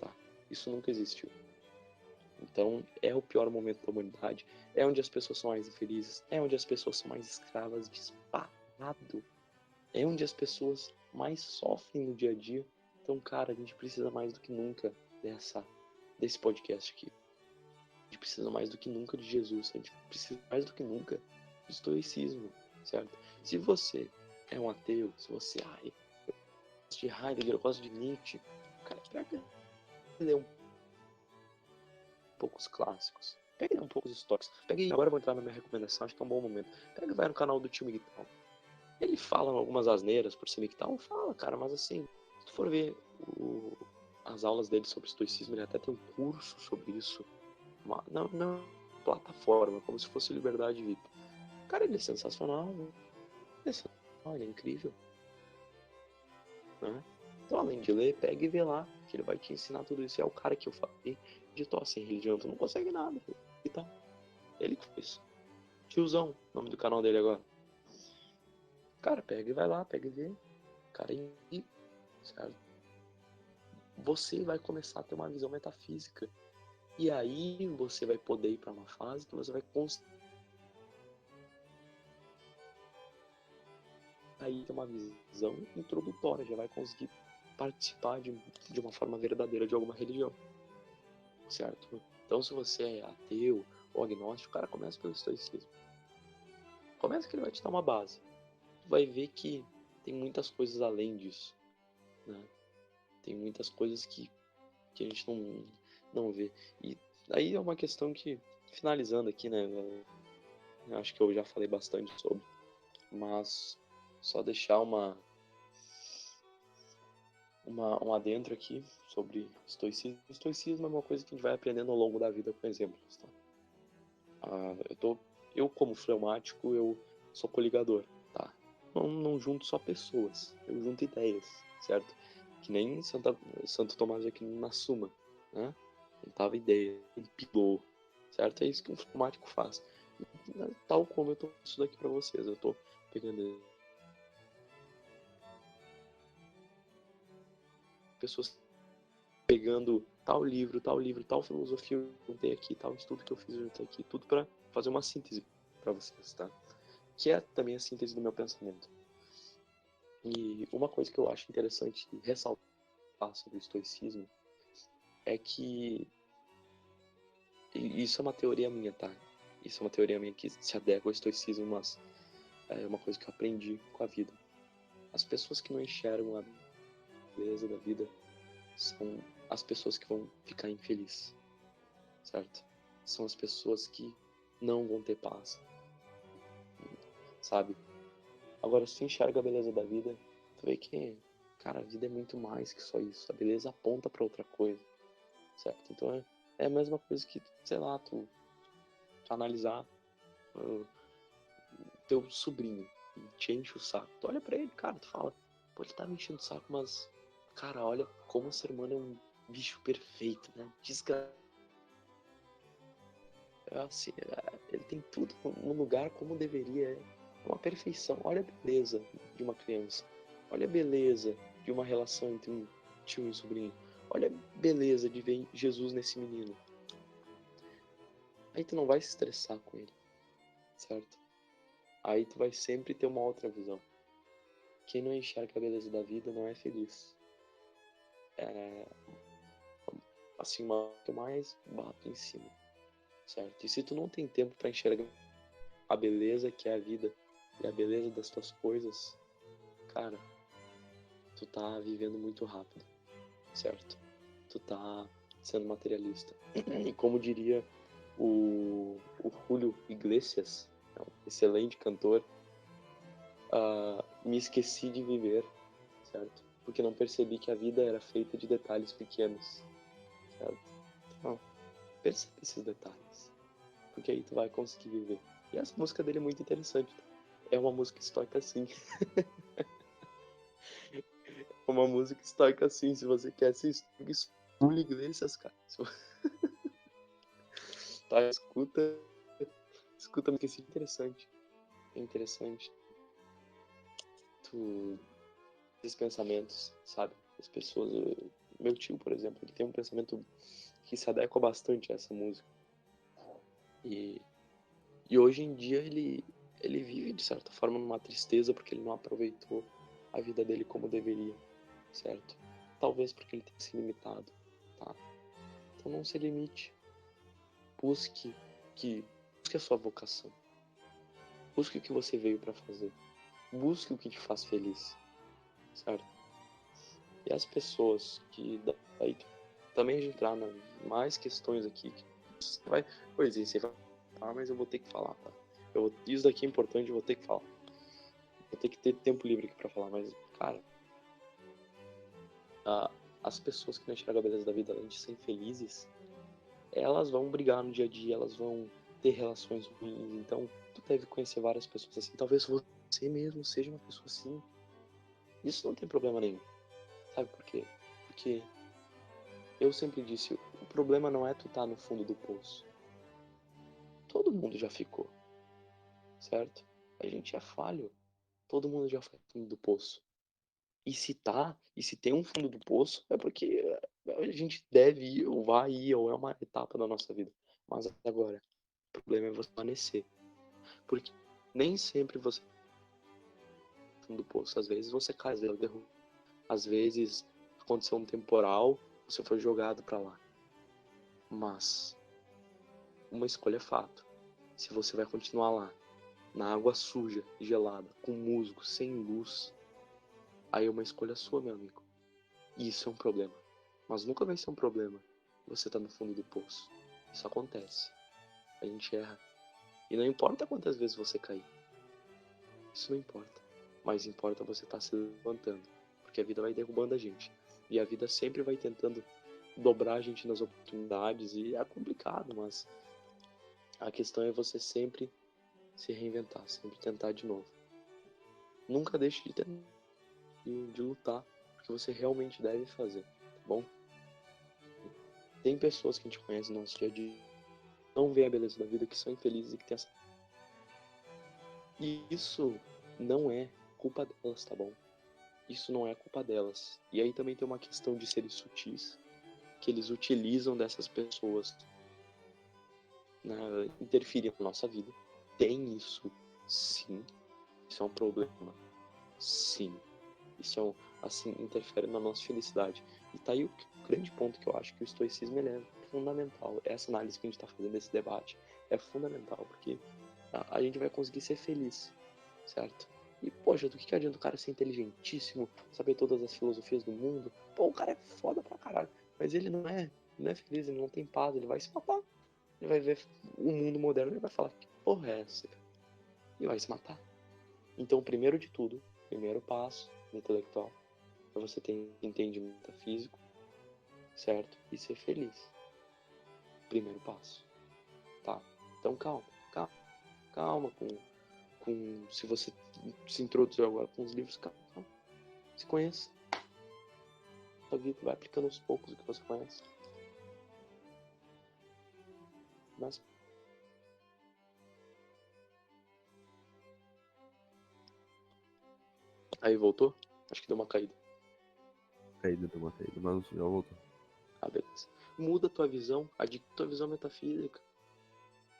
tá? Isso nunca existiu. Então, é o pior momento da humanidade, é onde as pessoas são mais infelizes, é onde as pessoas são mais escravas disparado, é onde as pessoas mais sofrem no dia a dia. Então, cara, a gente precisa mais do que nunca dessa desse podcast aqui. A gente precisa mais do que nunca de Jesus, a gente precisa mais do que nunca do estoicismo, certo? Se você é um ateu, se você, ai, eu gosto de Heidegger, eu gosto de Nietzsche, cara, pega. Ler um poucos clássicos, pega um pouco os históricos, pega agora eu vou entrar na minha recomendação, acho que é um bom momento, pega vai no canal do tio Miguel, ele fala algumas asneiras por ser Miguel, fala, cara, mas assim, se tu for ver o, as aulas dele sobre estoicismo, ele até tem um curso sobre isso, uma, não, não plataforma, como se fosse Liberdade VIP. Cara, ele é sensacional, né? Ele é, sensacional, ele é incrível. Né? Então, além de ler, pega e vê lá, que ele vai te ensinar tudo isso. É o cara que eu falei de tô sem religião, tu não consegue nada. E tá. Ele que fez. Tiozão, nome do canal dele agora. Cara, pega e vai lá, pega e vê. Cara, e, certo? Você vai começar a ter uma visão metafísica. E aí você vai poder ir para uma fase que você vai construir aí ter uma visão introdutória, já vai conseguir participar de, de uma forma verdadeira de alguma religião. Certo? Então, se você é ateu ou agnóstico, cara, começa pelo estoicismo. Começa que ele vai te dar uma base. Tu vai ver que tem muitas coisas além disso. Né? Tem muitas coisas que, que a gente não, não vê. E aí é uma questão que, finalizando aqui, né? Eu acho que eu já falei bastante sobre. Mas só deixar uma, uma um adentro aqui sobre estoicismo. Estoicismo é uma coisa que a gente vai aprendendo ao longo da vida com exemplos. Tá? Ah, eu, tô, eu, como fleumático, eu sou coligador. Tá? Não, não junto só pessoas, eu junto ideias, certo? Que nem Santa, Santo Tomás de Aquino na Suma, né? Juntava ideia, empilou, certo? É isso que um fleumático faz. Tal como eu tô isso daqui para vocês, eu tô pegando pessoas pegando tal livro, tal livro, tal filosofia eu juntei aqui, tal estudo que eu fiz eu juntei aqui, tudo para fazer uma síntese para vocês, tá? Que é também a síntese do meu pensamento. E uma coisa que eu acho interessante ressaltar sobre o estoicismo é que isso é uma teoria minha, tá? Isso é uma teoria minha que se adequa ao estoicismo, mas é uma coisa que eu aprendi com a vida. As pessoas que não enxergam a beleza da vida são as pessoas que vão ficar infelizes, certo? São as pessoas que não vão ter paz, sabe? Agora, se enxerga a beleza da vida, tu vê que, cara, a vida é muito mais que só isso. A beleza aponta para outra coisa, certo? Então é, é, a mesma coisa que, sei lá, tu, tu analisar uh, teu sobrinho e te enche o saco. Tu olha pra ele, cara, tu fala, pô, ele tá me enchendo o saco, mas Cara, olha como o ser humano é um bicho perfeito, né? Desgra... É assim, é, ele tem tudo no lugar como deveria. É uma perfeição. Olha a beleza de uma criança. Olha a beleza de uma relação entre um tio e um sobrinho. Olha a beleza de ver Jesus nesse menino. Aí tu não vai se estressar com ele, certo? Aí tu vai sempre ter uma outra visão. Quem não enxerga a beleza da vida não é feliz é, assim, uma que mais bato em cima, certo? E se tu não tem tempo para enxergar a beleza que é a vida e a beleza das tuas coisas, cara, tu tá vivendo muito rápido, certo? Tu tá sendo materialista. E como diria o, o Julio Iglesias, é um excelente cantor, uh, me esqueci de viver, certo? Porque não percebi que a vida era feita de detalhes pequenos, certo? Então, percebe esses detalhes, porque aí tu vai conseguir viver. E essa música dele é muito interessante. É uma música estoica assim. é uma música estoica assim, se você quer se estudar Iglesias, cara. tá, escuta escuta música assim, interessante. É interessante. Tu. Esses pensamentos, sabe? As pessoas. Meu tio, por exemplo, ele tem um pensamento que se adequa bastante a essa música. E, e hoje em dia ele, ele vive, de certa forma, numa tristeza porque ele não aproveitou a vida dele como deveria, certo? Talvez porque ele tenha se limitado, tá? Então não se limite. Busque que busque a sua vocação. Busque o que você veio para fazer. Busque o que te faz feliz, E as pessoas que daí também a gente entrar na mais questões aqui que você vai, pois é, você vai, ah, mas eu vou ter que falar, tá? Eu, isso daqui é importante, eu vou ter que falar. Vou ter que ter tempo livre aqui pra falar, mas, cara, a, as pessoas que não enxergam a beleza da vida, além de serem felizes, elas vão brigar no dia a dia, elas vão ter relações ruins, então tu deve conhecer várias pessoas assim. Talvez você mesmo seja uma pessoa assim. Isso não tem problema nenhum. Sabe por quê? Porque eu sempre disse, o problema não é tu estar tá no fundo do poço. Todo mundo já ficou. Certo? A gente é falho. Todo mundo já foi no fundo do poço. E se tá, e se tem um fundo do poço, é porque a gente deve ir, ou vai ir, ou é uma etapa da nossa vida. Mas agora, o problema é você permanecer. Porque nem sempre você fundo do poço. Às vezes você cai, vezes derruba. Às vezes aconteceu um temporal, você foi jogado para lá. Mas uma escolha é fato. Se você vai continuar lá, na água suja, gelada, com musgo, sem luz, aí é uma escolha sua, meu amigo. E isso é um problema. Mas nunca vai ser um problema você tá no fundo do poço. Isso acontece. A gente erra. E não importa quantas vezes você cair. Isso não importa. Mas importa você estar tá se levantando. Porque a vida vai derrubando a gente. E a vida sempre vai tentando dobrar a gente nas oportunidades. E é complicado, mas a questão é você sempre se reinventar, sempre tentar de novo. Nunca deixe de, tentar, de, lutar, porque você realmente deve fazer, tá bom? Tem pessoas que a gente conhece no nosso dia a dia, não vê a beleza da vida, que são infelizes e que tem essa. E isso não é culpa delas, tá bom? Isso não é culpa delas. E aí também tem uma questão de seres sutis, que eles utilizam dessas pessoas né, interferir na nossa vida. Tem isso, sim. Isso é um problema, sim. Isso é um, assim interfere na nossa felicidade. E tá aí o grande ponto que eu acho que o estoicismo é fundamental. Essa análise que a gente está fazendo, esse debate, é fundamental, porque a, a, gente vai conseguir ser feliz, certo? E, poxa, do que, que adianta o cara ser inteligentíssimo, saber todas as filosofias do mundo? Pô, o cara é foda pra caralho, mas ele não é, não é feliz, ele não tem paz, ele vai se matar. Ele vai ver o mundo moderno e vai falar, que porra é essa? E vai se matar. Então, primeiro de tudo, primeiro passo intelectual, é você ter entendimento físico, certo? E ser feliz. Primeiro passo. Tá? Então calma, calma, calma com, com se você se introduziu agora com os livros, calma, calma. Se conheça. Sua vida vai aplicando aos poucos o que você conhece. Mas Aí voltou? Acho que deu uma caída. Caída, deu uma caída, mas já voltou. Ah, beleza. Muda a tua visão, adquire tua visão metafísica.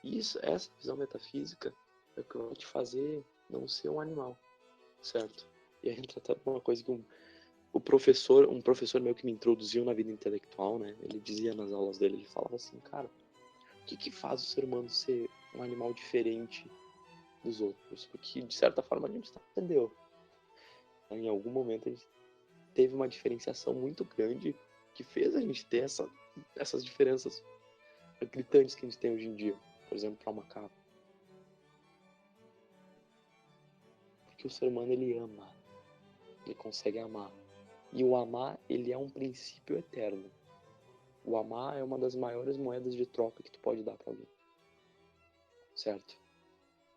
Isso, essa visão metafísica é o que vai te fazer não ser um animal, certo? E aí entra até uma coisa que um, o professor, um professor meu que me introduziu na vida intelectual, né? Ele dizia nas aulas dele, ele falava assim, cara, o que que faz o ser humano ser um animal diferente dos outros? Porque de certa forma a gente entendeu. Em algum momento a gente teve uma diferenciação muito grande que fez a gente ter essa, essas diferenças gritantes que a gente tem hoje em dia, por exemplo, para o macaco. Porque o ser humano ele ama, ele consegue amar. E o amar, ele é um princípio eterno. O amar é uma das maiores moedas de troca que tu pode dar para alguém. Certo?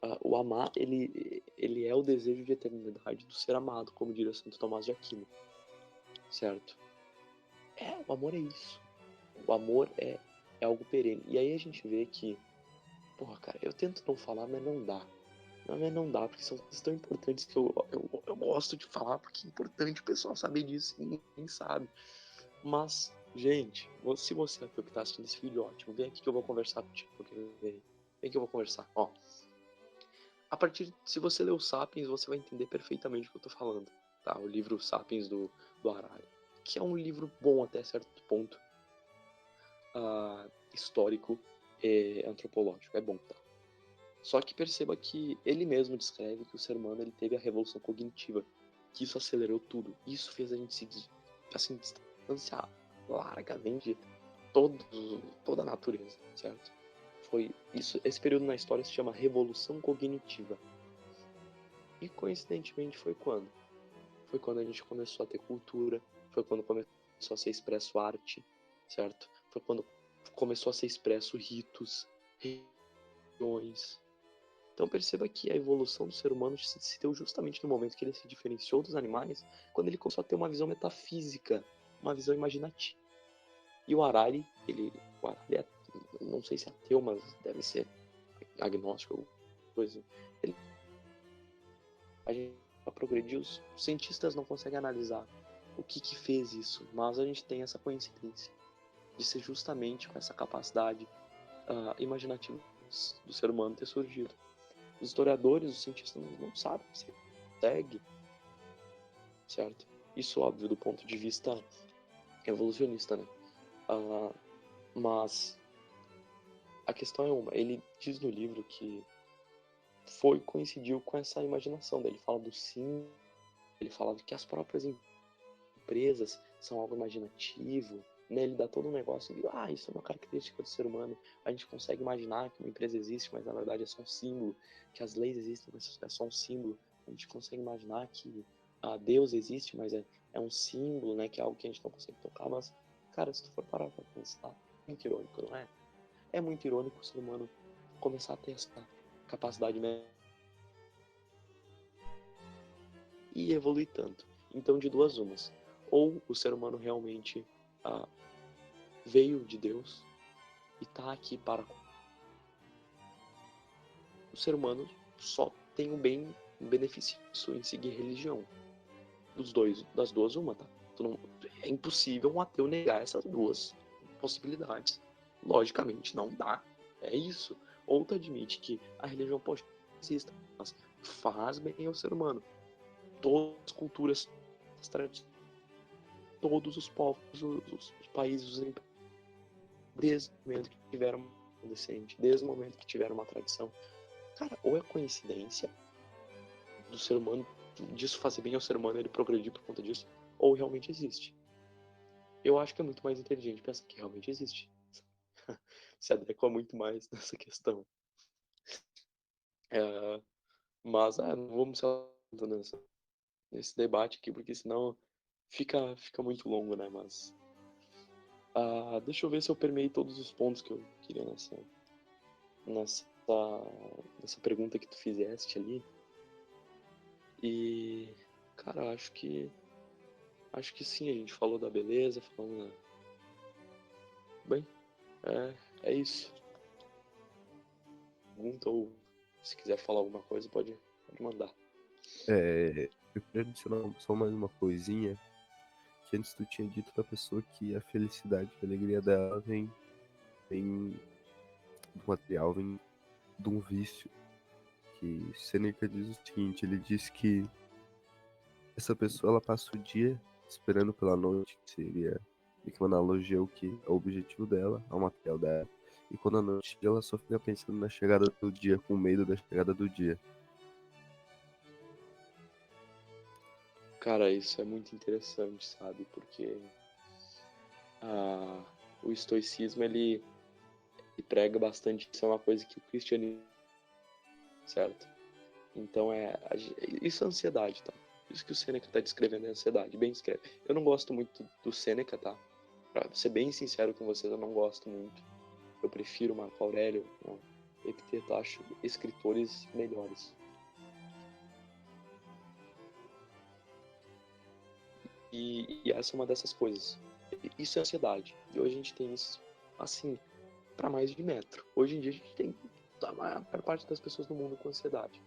Uh, o amar, ele, ele é o desejo de eternidade do ser amado, como diria Santo Tomás de Aquino. Certo? É, o amor é isso. O amor é, é algo perene. E aí a gente vê que, porra, cara, eu tento não falar, mas não dá. Não, mas não dá, porque são coisas tão importantes que eu, eu, eu gosto de falar, porque é importante o pessoal saber disso e ninguém sabe. Mas, gente, se você é que tá assistindo esse vídeo, ótimo, vem aqui que eu vou conversar contigo. Vem, vem que eu vou conversar. Ó, a partir, se você ler o Sapiens, você vai entender perfeitamente o que eu tô falando, tá? O livro Sapiens do, do Harari, que é um livro bom até certo ponto, uh, histórico e antropológico, é bom, tá? Só que perceba que ele mesmo descreve que o ser humano ele teve a revolução cognitiva, que isso acelerou tudo. Isso fez a gente se assim, distanciar largamente de todo, toda a natureza, certo? Foi isso, esse período na história se chama revolução cognitiva. E coincidentemente foi quando? Foi quando a gente começou a ter cultura, foi quando começou a ser expresso arte, certo? Foi quando começou a ser expresso ritos, religiões. Então perceba que a evolução do ser humano se deu justamente no momento que ele se diferenciou dos animais, quando ele começou a ter uma visão metafísica, uma visão imaginativa. E o Harari, ele, o Harari é não sei se é ateu, mas deve ser agnóstico, coisa. Ele, a gente para progredir, os cientistas não conseguem analisar o que que fez isso, mas a gente tem essa coincidência de ser justamente com essa capacidade uh, imaginativa do ser humano ter surgido. Os historiadores, os cientistas não sabem se segue, certo? Isso óbvio do ponto de vista evolucionista, né? Uh, mas a questão é uma, ele diz no livro que foi coincidiu com essa imaginação dele. Ele fala do sim, ele fala que as próprias empresas são algo imaginativo, né? Ele dá todo um negócio de, ah, isso é uma característica do ser humano. A gente consegue imaginar que uma empresa existe, mas na verdade é só um símbolo, que as leis existem, mas é só um símbolo. A gente consegue imaginar que ah, Deus existe, mas é, é um símbolo, né? Que é algo que a gente não consegue tocar, mas, cara, se tu for parar pra pensar, é muito irônico, não é? É muito irônico o ser humano começar a ter essa capacidade e evoluir tanto. Então, de duas umas. Ou o ser humano realmente ah, veio de Deus e está aqui para. O ser humano só tem um bem, um benefício em seguir religião. Dos dois, das duas, uma, tá? É impossível um ateu negar essas duas possibilidades logicamente não dá. É isso. Ou tu admite que a religião pode existir, mas faz bem ao ser humano. Todas as culturas, as tradições, todos os povos, os, os países, os desde o momento que tiveram uma decente, desde o momento que tiveram uma tradição. Cara, ou é coincidência do ser humano, disso fazer bem ao ser humano, ele progredir por conta disso, ou realmente existe. Eu acho que é muito mais inteligente pensar que realmente existe se adequa muito mais nessa questão. É, mas ah, não vamos se nesse debate aqui, porque senão fica, fica muito longo, né? Mas ah, deixa eu ver se eu permeei todos os pontos que eu queria nessa, nessa, nessa pergunta que tu fizeste ali. E, cara, acho que acho que sim, a gente falou da beleza, falando da... Bem, é, é isso. Pergunta ou se quiser falar alguma coisa, pode, pode mandar. É, eu queria adicionar só mais uma coisinha. Que antes tu tinha dito da pessoa que a felicidade, a alegria dela vem, vem do material, vem de um vício. Que Seneca diz o seguinte, ele diz que essa pessoa ela passa o dia esperando pela noite, que seria que uma analogia ao que é o objetivo dela, ao material dela. E quando a noite ela só fica pensando na chegada do dia, com medo da chegada do dia. Cara, isso é muito interessante, sabe? Porque ah, o estoicismo ele, ele, prega bastante. Isso é uma coisa que o cristianismo. Certo? Então é. Isso é ansiedade, tá? Isso que o Seneca tá descrevendo é ansiedade. Bem escreve. Eu não gosto muito do Seneca, tá? Pra ser bem sincero com vocês, eu não gosto muito. Eu prefiro Marco Aurélio, não. Epiteto, acho escritores melhores. E, e, essa é uma dessas coisas. Isso é ansiedade. E hoje a gente tem isso, assim, para mais de metro. Hoje em dia a gente tem a maior parte das pessoas no mundo com ansiedade.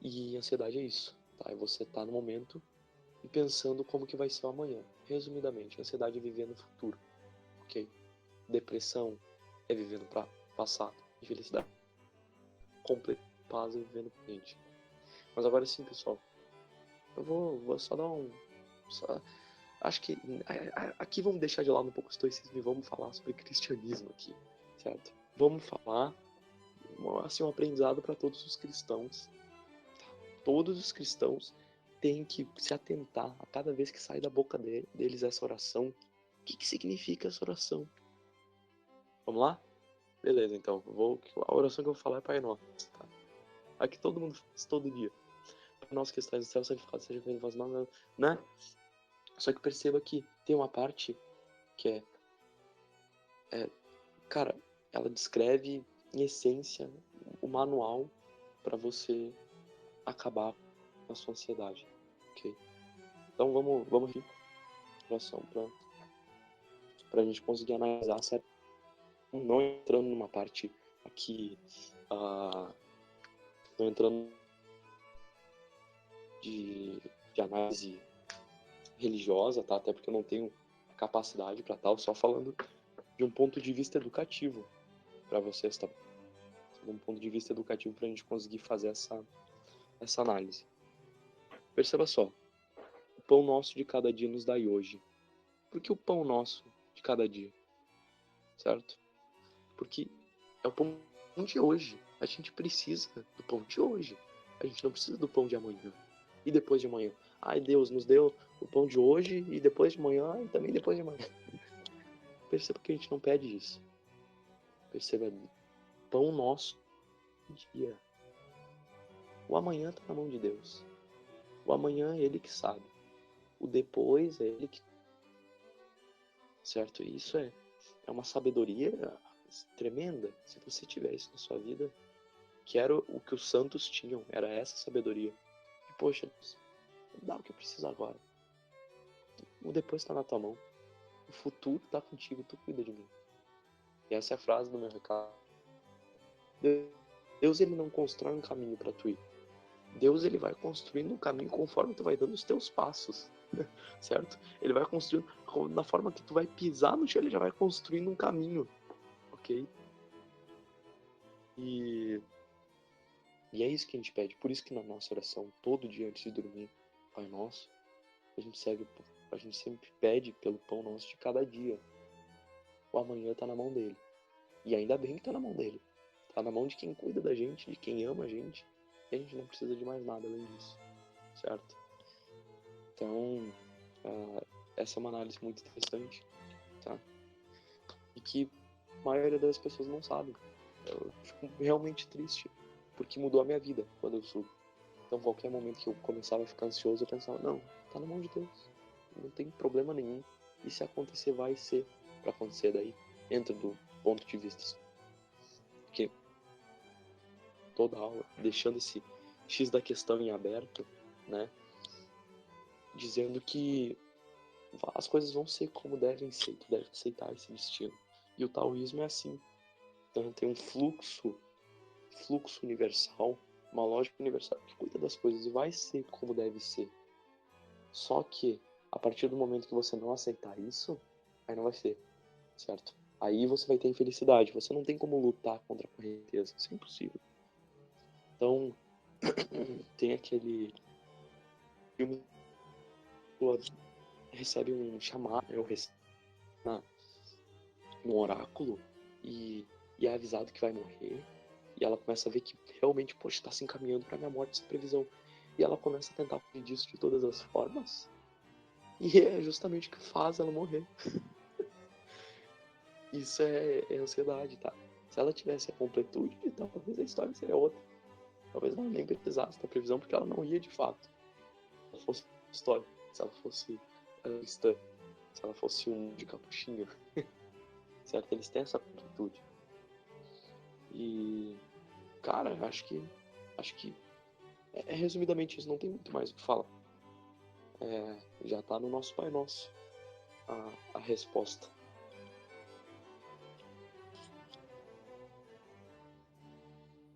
E ansiedade é isso, tá? É você tá no momento e pensando como que vai ser o amanhã. Resumidamente, ansiedade é viver no futuro, ok? Depressão é viver no passado. Infelicidade, completa paz é viver no presente. Mas agora sim, pessoal, eu vou, vou só dar um... Só, acho que aqui vamos deixar de lado um pouco o estoicismo e vamos falar sobre cristianismo aqui, certo? Vamos falar assim um aprendizado para todos os cristãos. Todos os cristãos têm que se atentar a cada vez que sai da boca deles essa oração. O que, que significa essa oração? Vamos lá? Beleza, então. Vou, a oração que eu vou falar é Pai Nosso. Tá? Aqui todo mundo faz todo dia. Nosso que estás no céu, santificado seja o teu nome, né? Só que perceba que tem uma parte que é, é cara, ela descreve em essência o manual para você acabar com a sua ansiedade, ok? Então vamos, vamos aqui, oração para para a gente conseguir analisar certo? não entrando numa parte aqui, uh, não entrando de, de análise religiosa, tá? Até porque eu não tenho capacidade para tal, só falando de um ponto de vista educativo para vocês, tá? De um ponto de vista educativo para a gente conseguir fazer essa, essa análise. Perceba só, o pão nosso de cada dia nos dai hoje. Por que o pão nosso de cada dia? Certo? Porque é o pão de hoje. A gente precisa do pão de hoje. A gente não precisa do pão de amanhã. E depois de amanhã? Ai, Deus nos deu o pão de hoje e depois de amanhã e também depois de amanhã. Perceba que a gente não pede isso. Perceba, pão nosso dia. O amanhã está na mão de Deus. O amanhã é Ele que sabe. O depois é Ele que. Certo? Isso é, é uma sabedoria tremenda. Se você tiver isso na sua vida, que era o que os santos tinham, era essa sabedoria. Poxa, dá o que eu preciso agora. O depois está na tua mão. O futuro está contigo, tu cuida de mim. E essa é a frase do meu recado. Deus ele não constrói um caminho para tu ir. Deus ele vai construindo um caminho conforme tu vai dando os teus passos, certo? Ele vai construindo na forma que tu vai pisar no chão, ele já vai construindo um caminho ok? E, e é isso que a gente pede. Por isso que na nossa oração, todo dia antes de dormir, Pai Nosso, a gente segue, a gente sempre pede pelo pão nosso de cada dia. O amanhã está na mão dele. E ainda bem que está na mão dele. Está na mão de quem cuida da gente, de quem ama a gente. E a gente não precisa de mais nada além disso. Certo? Então, uh, essa é uma análise muito interessante. Tá? E que maioria das pessoas não sabe. Eu fico realmente triste, porque mudou a minha vida quando eu subo. Então, qualquer momento que eu começava a ficar ansioso, eu pensava: não, tá na mão de Deus, não tem problema nenhum. E se acontecer, vai ser para acontecer daí, dentro do ponto de vista. Porque toda aula, deixando esse X da questão em aberto, né? Dizendo que as coisas vão ser como devem ser, tu deve aceitar esse destino. E o taoísmo é assim. Então tem um fluxo, fluxo universal, uma lógica universal que cuida das coisas e vai ser como deve ser. Só que a partir do momento que você não aceitar isso, aí não vai ser, certo? Aí você vai ter infelicidade. Você não tem como lutar contra a correnteza. Isso é impossível. Então, tem aquele filme recebe um chamado, eu recebo na um oráculo e, e é avisado que vai morrer. E ela começa a ver que realmente, poxa, está se encaminhando para minha morte essa previsão. E ela começa a tentar fugir disso de todas as formas. E é justamente o que faz ela morrer. Isso é, é, ansiedade, tá? Se ela tivesse a completude, talvez a história seria outra. Talvez ela nem precisasse da previsão, porque ela não ia de fato. Se ela fosse história, se ela fosse cristã, se ela fosse um de capuchinho. certo? Eles têm essa atitude. E, cara, acho que, acho que, é, é, resumidamente isso, não tem muito mais o que falar. É, já tá no nosso Pai Nosso a, a resposta.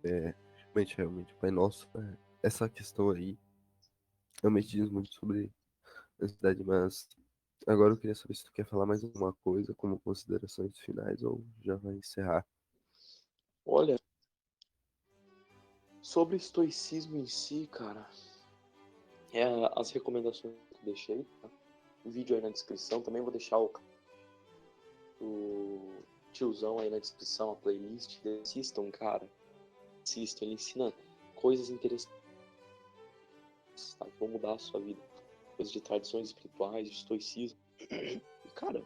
É, realmente, realmente, Pai Nosso, é, essa questão aí realmente diz muito sobre a cidade, mas agora eu queria saber se tu quer falar mais alguma coisa como considerações finais ou já vai encerrar. Olha, sobre estoicismo em si, cara, é as recomendações que eu deixei, tá? o vídeo aí na descrição, também vou deixar o, o tiozão aí na descrição, a playlist, assistam, cara, assistam, ele ensina coisas interessantes, tá? que vão mudar a sua vida, coisas de tradições espirituais, de estoicismo, e cara,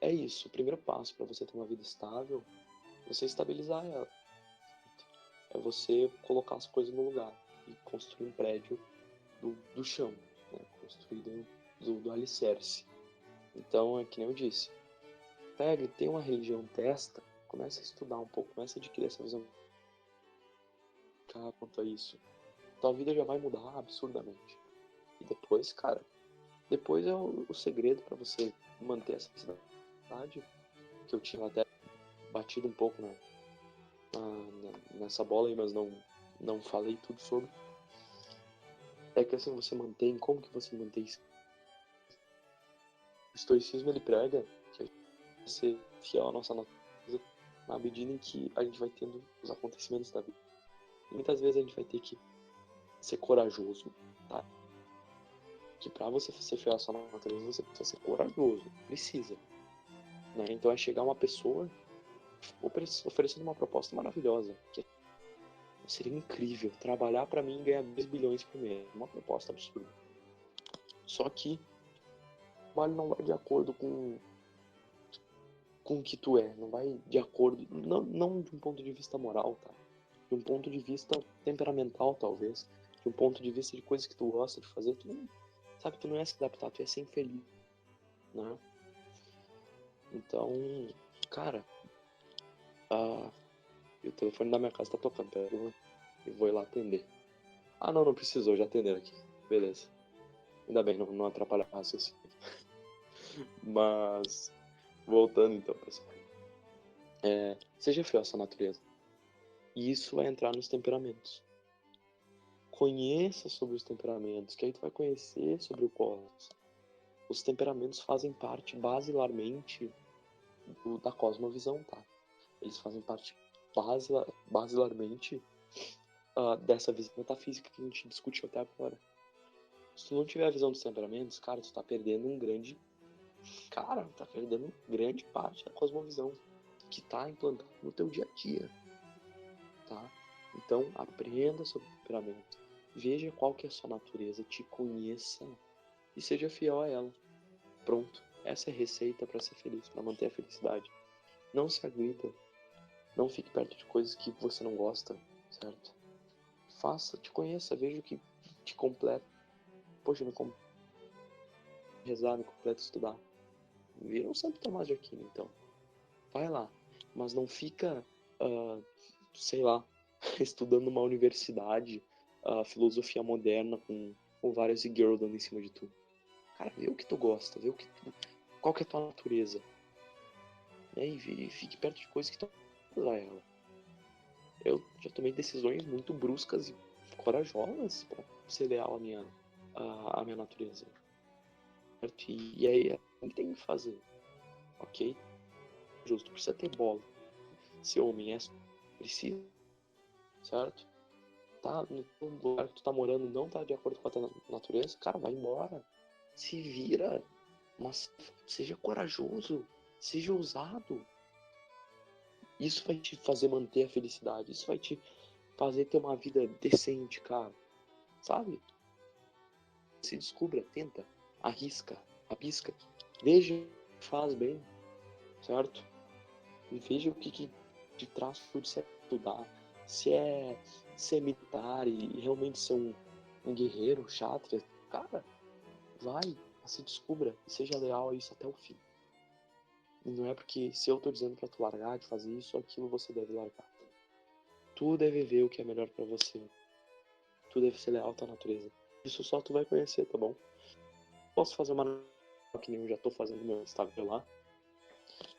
é isso, o primeiro passo para você ter uma vida estável, você estabilizar ela, é você colocar as coisas no lugar e construir um prédio do, do chão, né? construído do, do alicerce. Então, é que nem eu disse, pega e tem uma religião testa, começa a estudar um pouco, começa a adquirir essa visão quanto a isso. Tua vida já vai mudar absurdamente. E depois, cara, depois é o, o segredo para você manter essa cidade que eu tinha até batido um pouco na, na, nessa bola aí, mas não, não falei tudo sobre. É que assim você mantém, como que você mantém isso? O estoicismo ele prega que ser fiel à nossa natureza na medida em que a gente vai tendo os acontecimentos da vida. Muitas vezes a gente vai ter que ser corajoso, tá? Que pra você ser fiel à sua natureza, você precisa ser corajoso. Precisa. Né? Então é chegar uma pessoa oferecendo uma proposta maravilhosa. Que seria incrível trabalhar para mim e ganhar 2 bilhões por mês. Uma proposta absurda. Só que o trabalho não vai de acordo com com o que tu é, não vai de acordo, não, não de um ponto de vista moral, tá? De um ponto de vista temperamental, talvez, de um ponto de vista de coisas que tu gosta de fazer, tu não, sabe, tu não é se adaptar, tu é ser infeliz, né? Então, cara, ah, o telefone da minha casa tá tocando, pera, eu vou ir lá atender. Ah, não, não precisou, já atenderam aqui, beleza. Ainda bem, não, não atrapalha o. Mas, voltando então, pessoal. É, seja fiel à sua natureza. E isso vai entrar nos temperamentos. Conheça sobre os temperamentos, que aí tu vai conhecer sobre o cosmos. Os temperamentos fazem parte basilarmente do, da cosmovisão, tá? Eles fazem parte basilar, basilarmente uh, dessa visão metafísica que a gente discutiu até agora. Se tu não tiver a visão dos temperamentos, cara, tu tá perdendo um grande. Cara, tá perdendo grande parte da cosmovisão que tá implantada no teu dia a dia. Tá? Então, aprenda sobre temperamento. Veja qual que é a sua natureza, te conheça e seja fiel a ela. Pronto. Essa é a receita para ser feliz, para manter a felicidade. Não se agrida. Não fique perto de coisas que você não gosta, certo? Faça, te conheça, veja o que te completa. Poxa, me completa. Rezar, me completa estudar. Vira um Santo Tomás de Aquino, então. Vai lá. Mas não fica, uh, sei lá, estudando numa universidade, uh, filosofia moderna com, com vários girls dando em cima de tu. Cara, vê o que tu gosta, vê o que tu, qual que é a tua natureza. E, fique perto de coisas que estão a ela. Eu já tomei decisões muito bruscas e corajosas para ser leal à minha, à, à minha natureza. Certo? E, e aí é o que tem que fazer. Ok? Justo, precisa ter bola. Se homem é precisa, certo? Tá no lugar que tu tá morando não tá de acordo com a tua natureza, cara, vai embora. Se vira, mas seja corajoso, seja ousado. Isso vai te fazer manter a felicidade. Isso vai te fazer ter uma vida decente, cara. Sabe? Se descubra, tenta, arrisca, abisca. Veja o que faz bem, certo? E veja o que, que te traz tudo se é estudar. Se é ser militar e realmente ser um, um guerreiro, chátria, cara, vai, se descubra e seja leal a isso até o fim. E não é porque se eu tô dizendo para tu largar de fazer isso ou aquilo, você deve largar. Tu deve ver o que é melhor para você. Tu deve ser leal à tua natureza. Isso só tu vai conhecer, tá bom? Posso fazer uma que nem eu já tô fazendo meu Instagram lá.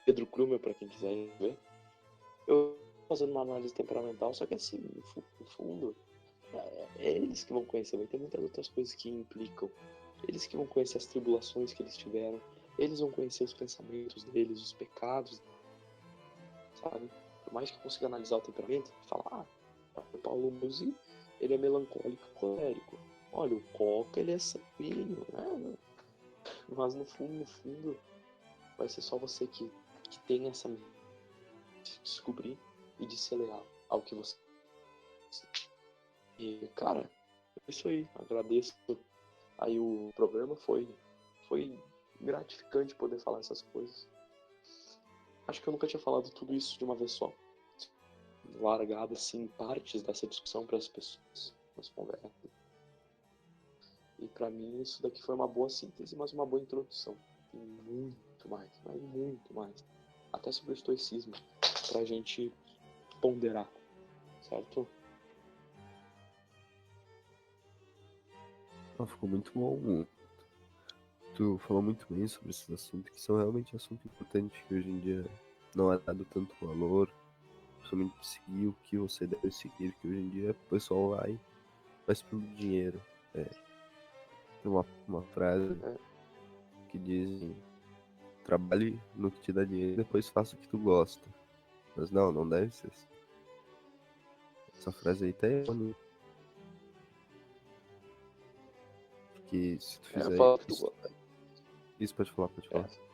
Pedro Krumel, para quem quiser ver. Eu fazendo uma análise temperamental, só que assim, no fundo, é, é eles que vão conhecer, vai ter muitas outras coisas que implicam. Eles que vão conhecer as tribulações que eles tiveram, eles vão conhecer os pensamentos deles, os pecados, sabe? Por mais que eu consiga analisar o temperamento, falar, ah, o Paulo Musi, ele é melancólico colérico. Olha, o Coca, ele é sanguíneo, né? Mas no fundo, no fundo, vai ser só você que, que tem essa de descobrir e de ser leal ao que você. E, cara, é isso aí. Agradeço. Aí o problema foi, foi gratificante poder falar essas coisas. Acho que eu nunca tinha falado tudo isso de uma vez só. Largado assim partes dessa discussão para as pessoas nas conversas. E para mim isso daqui foi uma boa síntese, mas uma boa introdução. Tem muito mais, mas muito mais. Até sobre o estoicismo, pra gente ponderar, certo? Ficou muito bom. Tu falou muito bem sobre esses assuntos, que são realmente assuntos importantes que hoje em dia não é dado tanto valor, principalmente seguir o que você deve seguir, que hoje em dia o pessoal vai mais pelo dinheiro. É. Tem uma, uma frase que diz trabalhe no que te dá dinheiro depois faça o que tu gosta. Mas não, não deve ser assim. Essa frase aí tá errando. Porque se tu fizer isso... isso, pode falar, pode falar. É.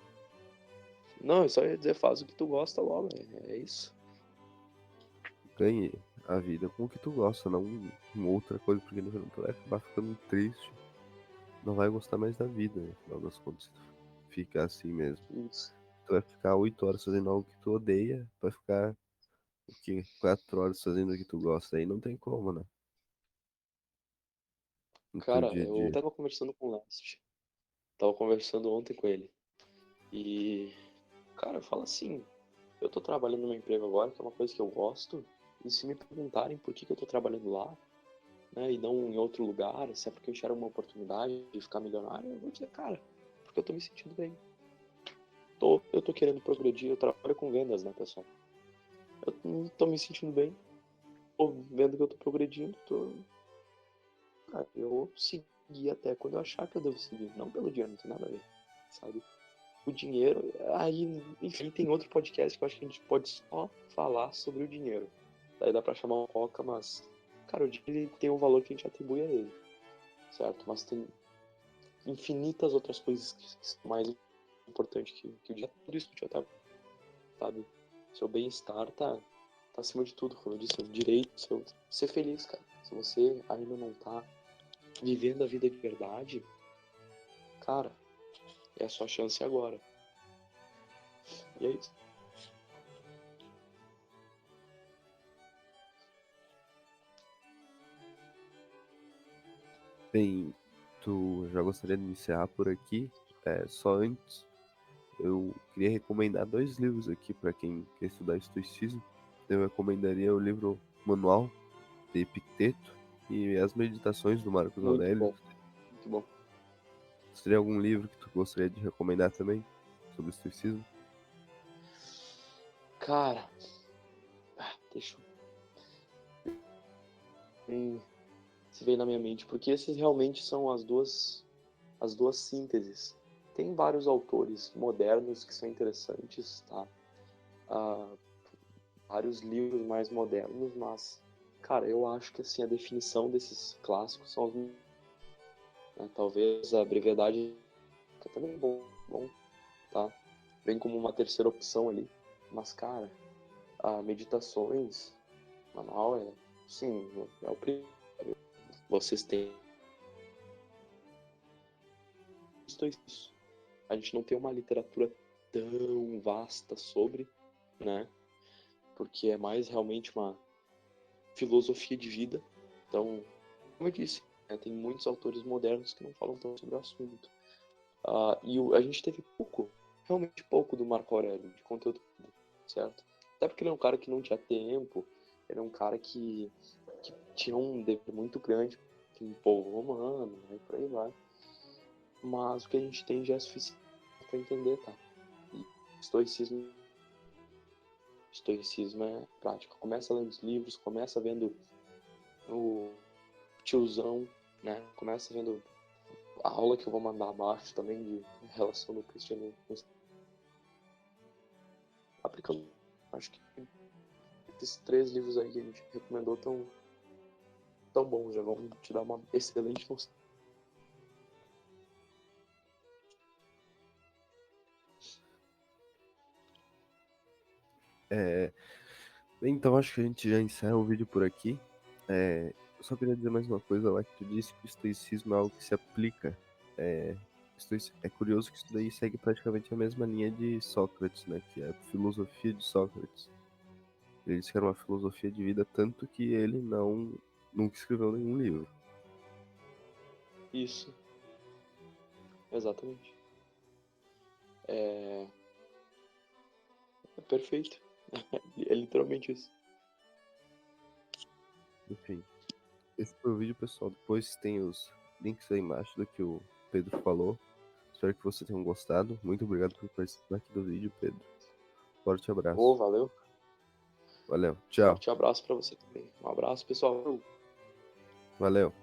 Não, eu só ia dizer, faz o que tu gosta logo, é, é isso. Ganhe a vida com o que tu gosta, não com outra coisa, porque no final tu vai acabar ficando triste. Não vai gostar mais da vida, no final das contas, se tu ficar assim mesmo. Isso. Tu vai ficar oito horas fazendo algo que tu odeia, vai ficar o quê? quatro horas fazendo o que tu gosta, aí não tem como, né? No Cara, dia -dia. eu tava conversando com o Last. Tava conversando ontem com ele. E Cara, eu falo assim, eu tô trabalhando no emprego agora, que é uma coisa que eu gosto, e se me perguntarem por que, que eu tô trabalhando lá, né, e não em outro lugar, se é porque eu enxergo uma oportunidade de ficar milionário, eu vou dizer, cara, porque eu tô me sentindo bem. Tô, eu tô querendo progredir, eu trabalho com vendas, né, pessoal? Eu tô me sentindo bem, tô vendo que eu tô progredindo, tô... Cara, eu vou seguir até quando eu achar que eu devo seguir, não pelo dinheiro, não tem nada a ver, sabe? o dinheiro. Aí, enfim, tem outro podcast que eu acho que a gente pode só falar sobre o dinheiro. Daí dá pra chamar um Coca, mas, cara, o dinheiro tem um valor que a gente atribui a ele, certo? Mas tem infinitas outras coisas que, são mais importantes que, que o dinheiro. Tudo isso já tá, sabe? Seu bem-estar tá, tá acima de tudo, como eu disse, o direito, seu, ser feliz, cara. Se você ainda não tá vivendo a vida de verdade, cara, é a sua chance agora. E é isso. Bem, tu já gostaria de iniciar por aqui. É, só antes, eu queria recomendar dois livros aqui para quem quer estudar estoicismo. Eu recomendaria o livro Manual de Epicteto e as Meditações do Marcos Muito Aurélio. Bom. Muito bom. Seria algum livro que tu gostaria de recomendar também sobre o estoicismo? Cara, ah, deixa eu. Hum, se veio na minha mente, porque esses realmente são as duas as duas sínteses. Tem vários autores modernos que são interessantes, tá? Uh, vários livros mais modernos, mas, cara, eu acho que assim a definição desses clássicos são né? Talvez a brevidade é também bom, bom, tá? Vem como uma terceira opção ali. Mas, cara, a meditações manual é, sim, é o primeiro. Vocês têm isso. A gente não tem uma literatura tão vasta sobre, né? Porque é mais realmente uma filosofia de vida. Então, como eu disse, né? Tem muitos autores modernos que não falam tanto sobre o assunto. Uh, e o, a gente teve pouco, realmente pouco do Marco Aurélio, de conteúdo, certo? Até porque ele é um cara que não tinha tempo, ele é um cara que, que tinha um dever muito grande com o povo romano, né, e por aí vai. Mas o que a gente tem já é suficiente para entender, tá? E estoicismo Estoicismo é prática. Começa lendo os livros, começa vendo o tiozão, né? Começa vendo a aula que eu vou mandar abaixo também de relação do cristianismo. Aplicando. Acho que esses três livros aí que a gente recomendou tão, tão bons, já vão te dar uma excelente noção. É, então acho que a gente já encerra o vídeo por aqui. É, eu só queria dizer mais uma coisa lá que tu disse que o estoicismo é algo que se aplica. É, é curioso que isso daí segue praticamente a mesma linha de Sócrates, né? Que é a filosofia de Sócrates. Ele disse que era uma filosofia de vida, tanto que ele não nunca escreveu nenhum livro. Isso. Exatamente. É, é perfeito. é literalmente isso. Enfim. Esse foi o vídeo, pessoal. Depois tem os links aí embaixo do que o Pedro falou. Espero que vocês tenham gostado. Muito obrigado por participar aqui do vídeo, Pedro. Forte abraço. Oh, valeu. Valeu. Tchau. Forte abraço para você também. Um abraço, pessoal. Valeu.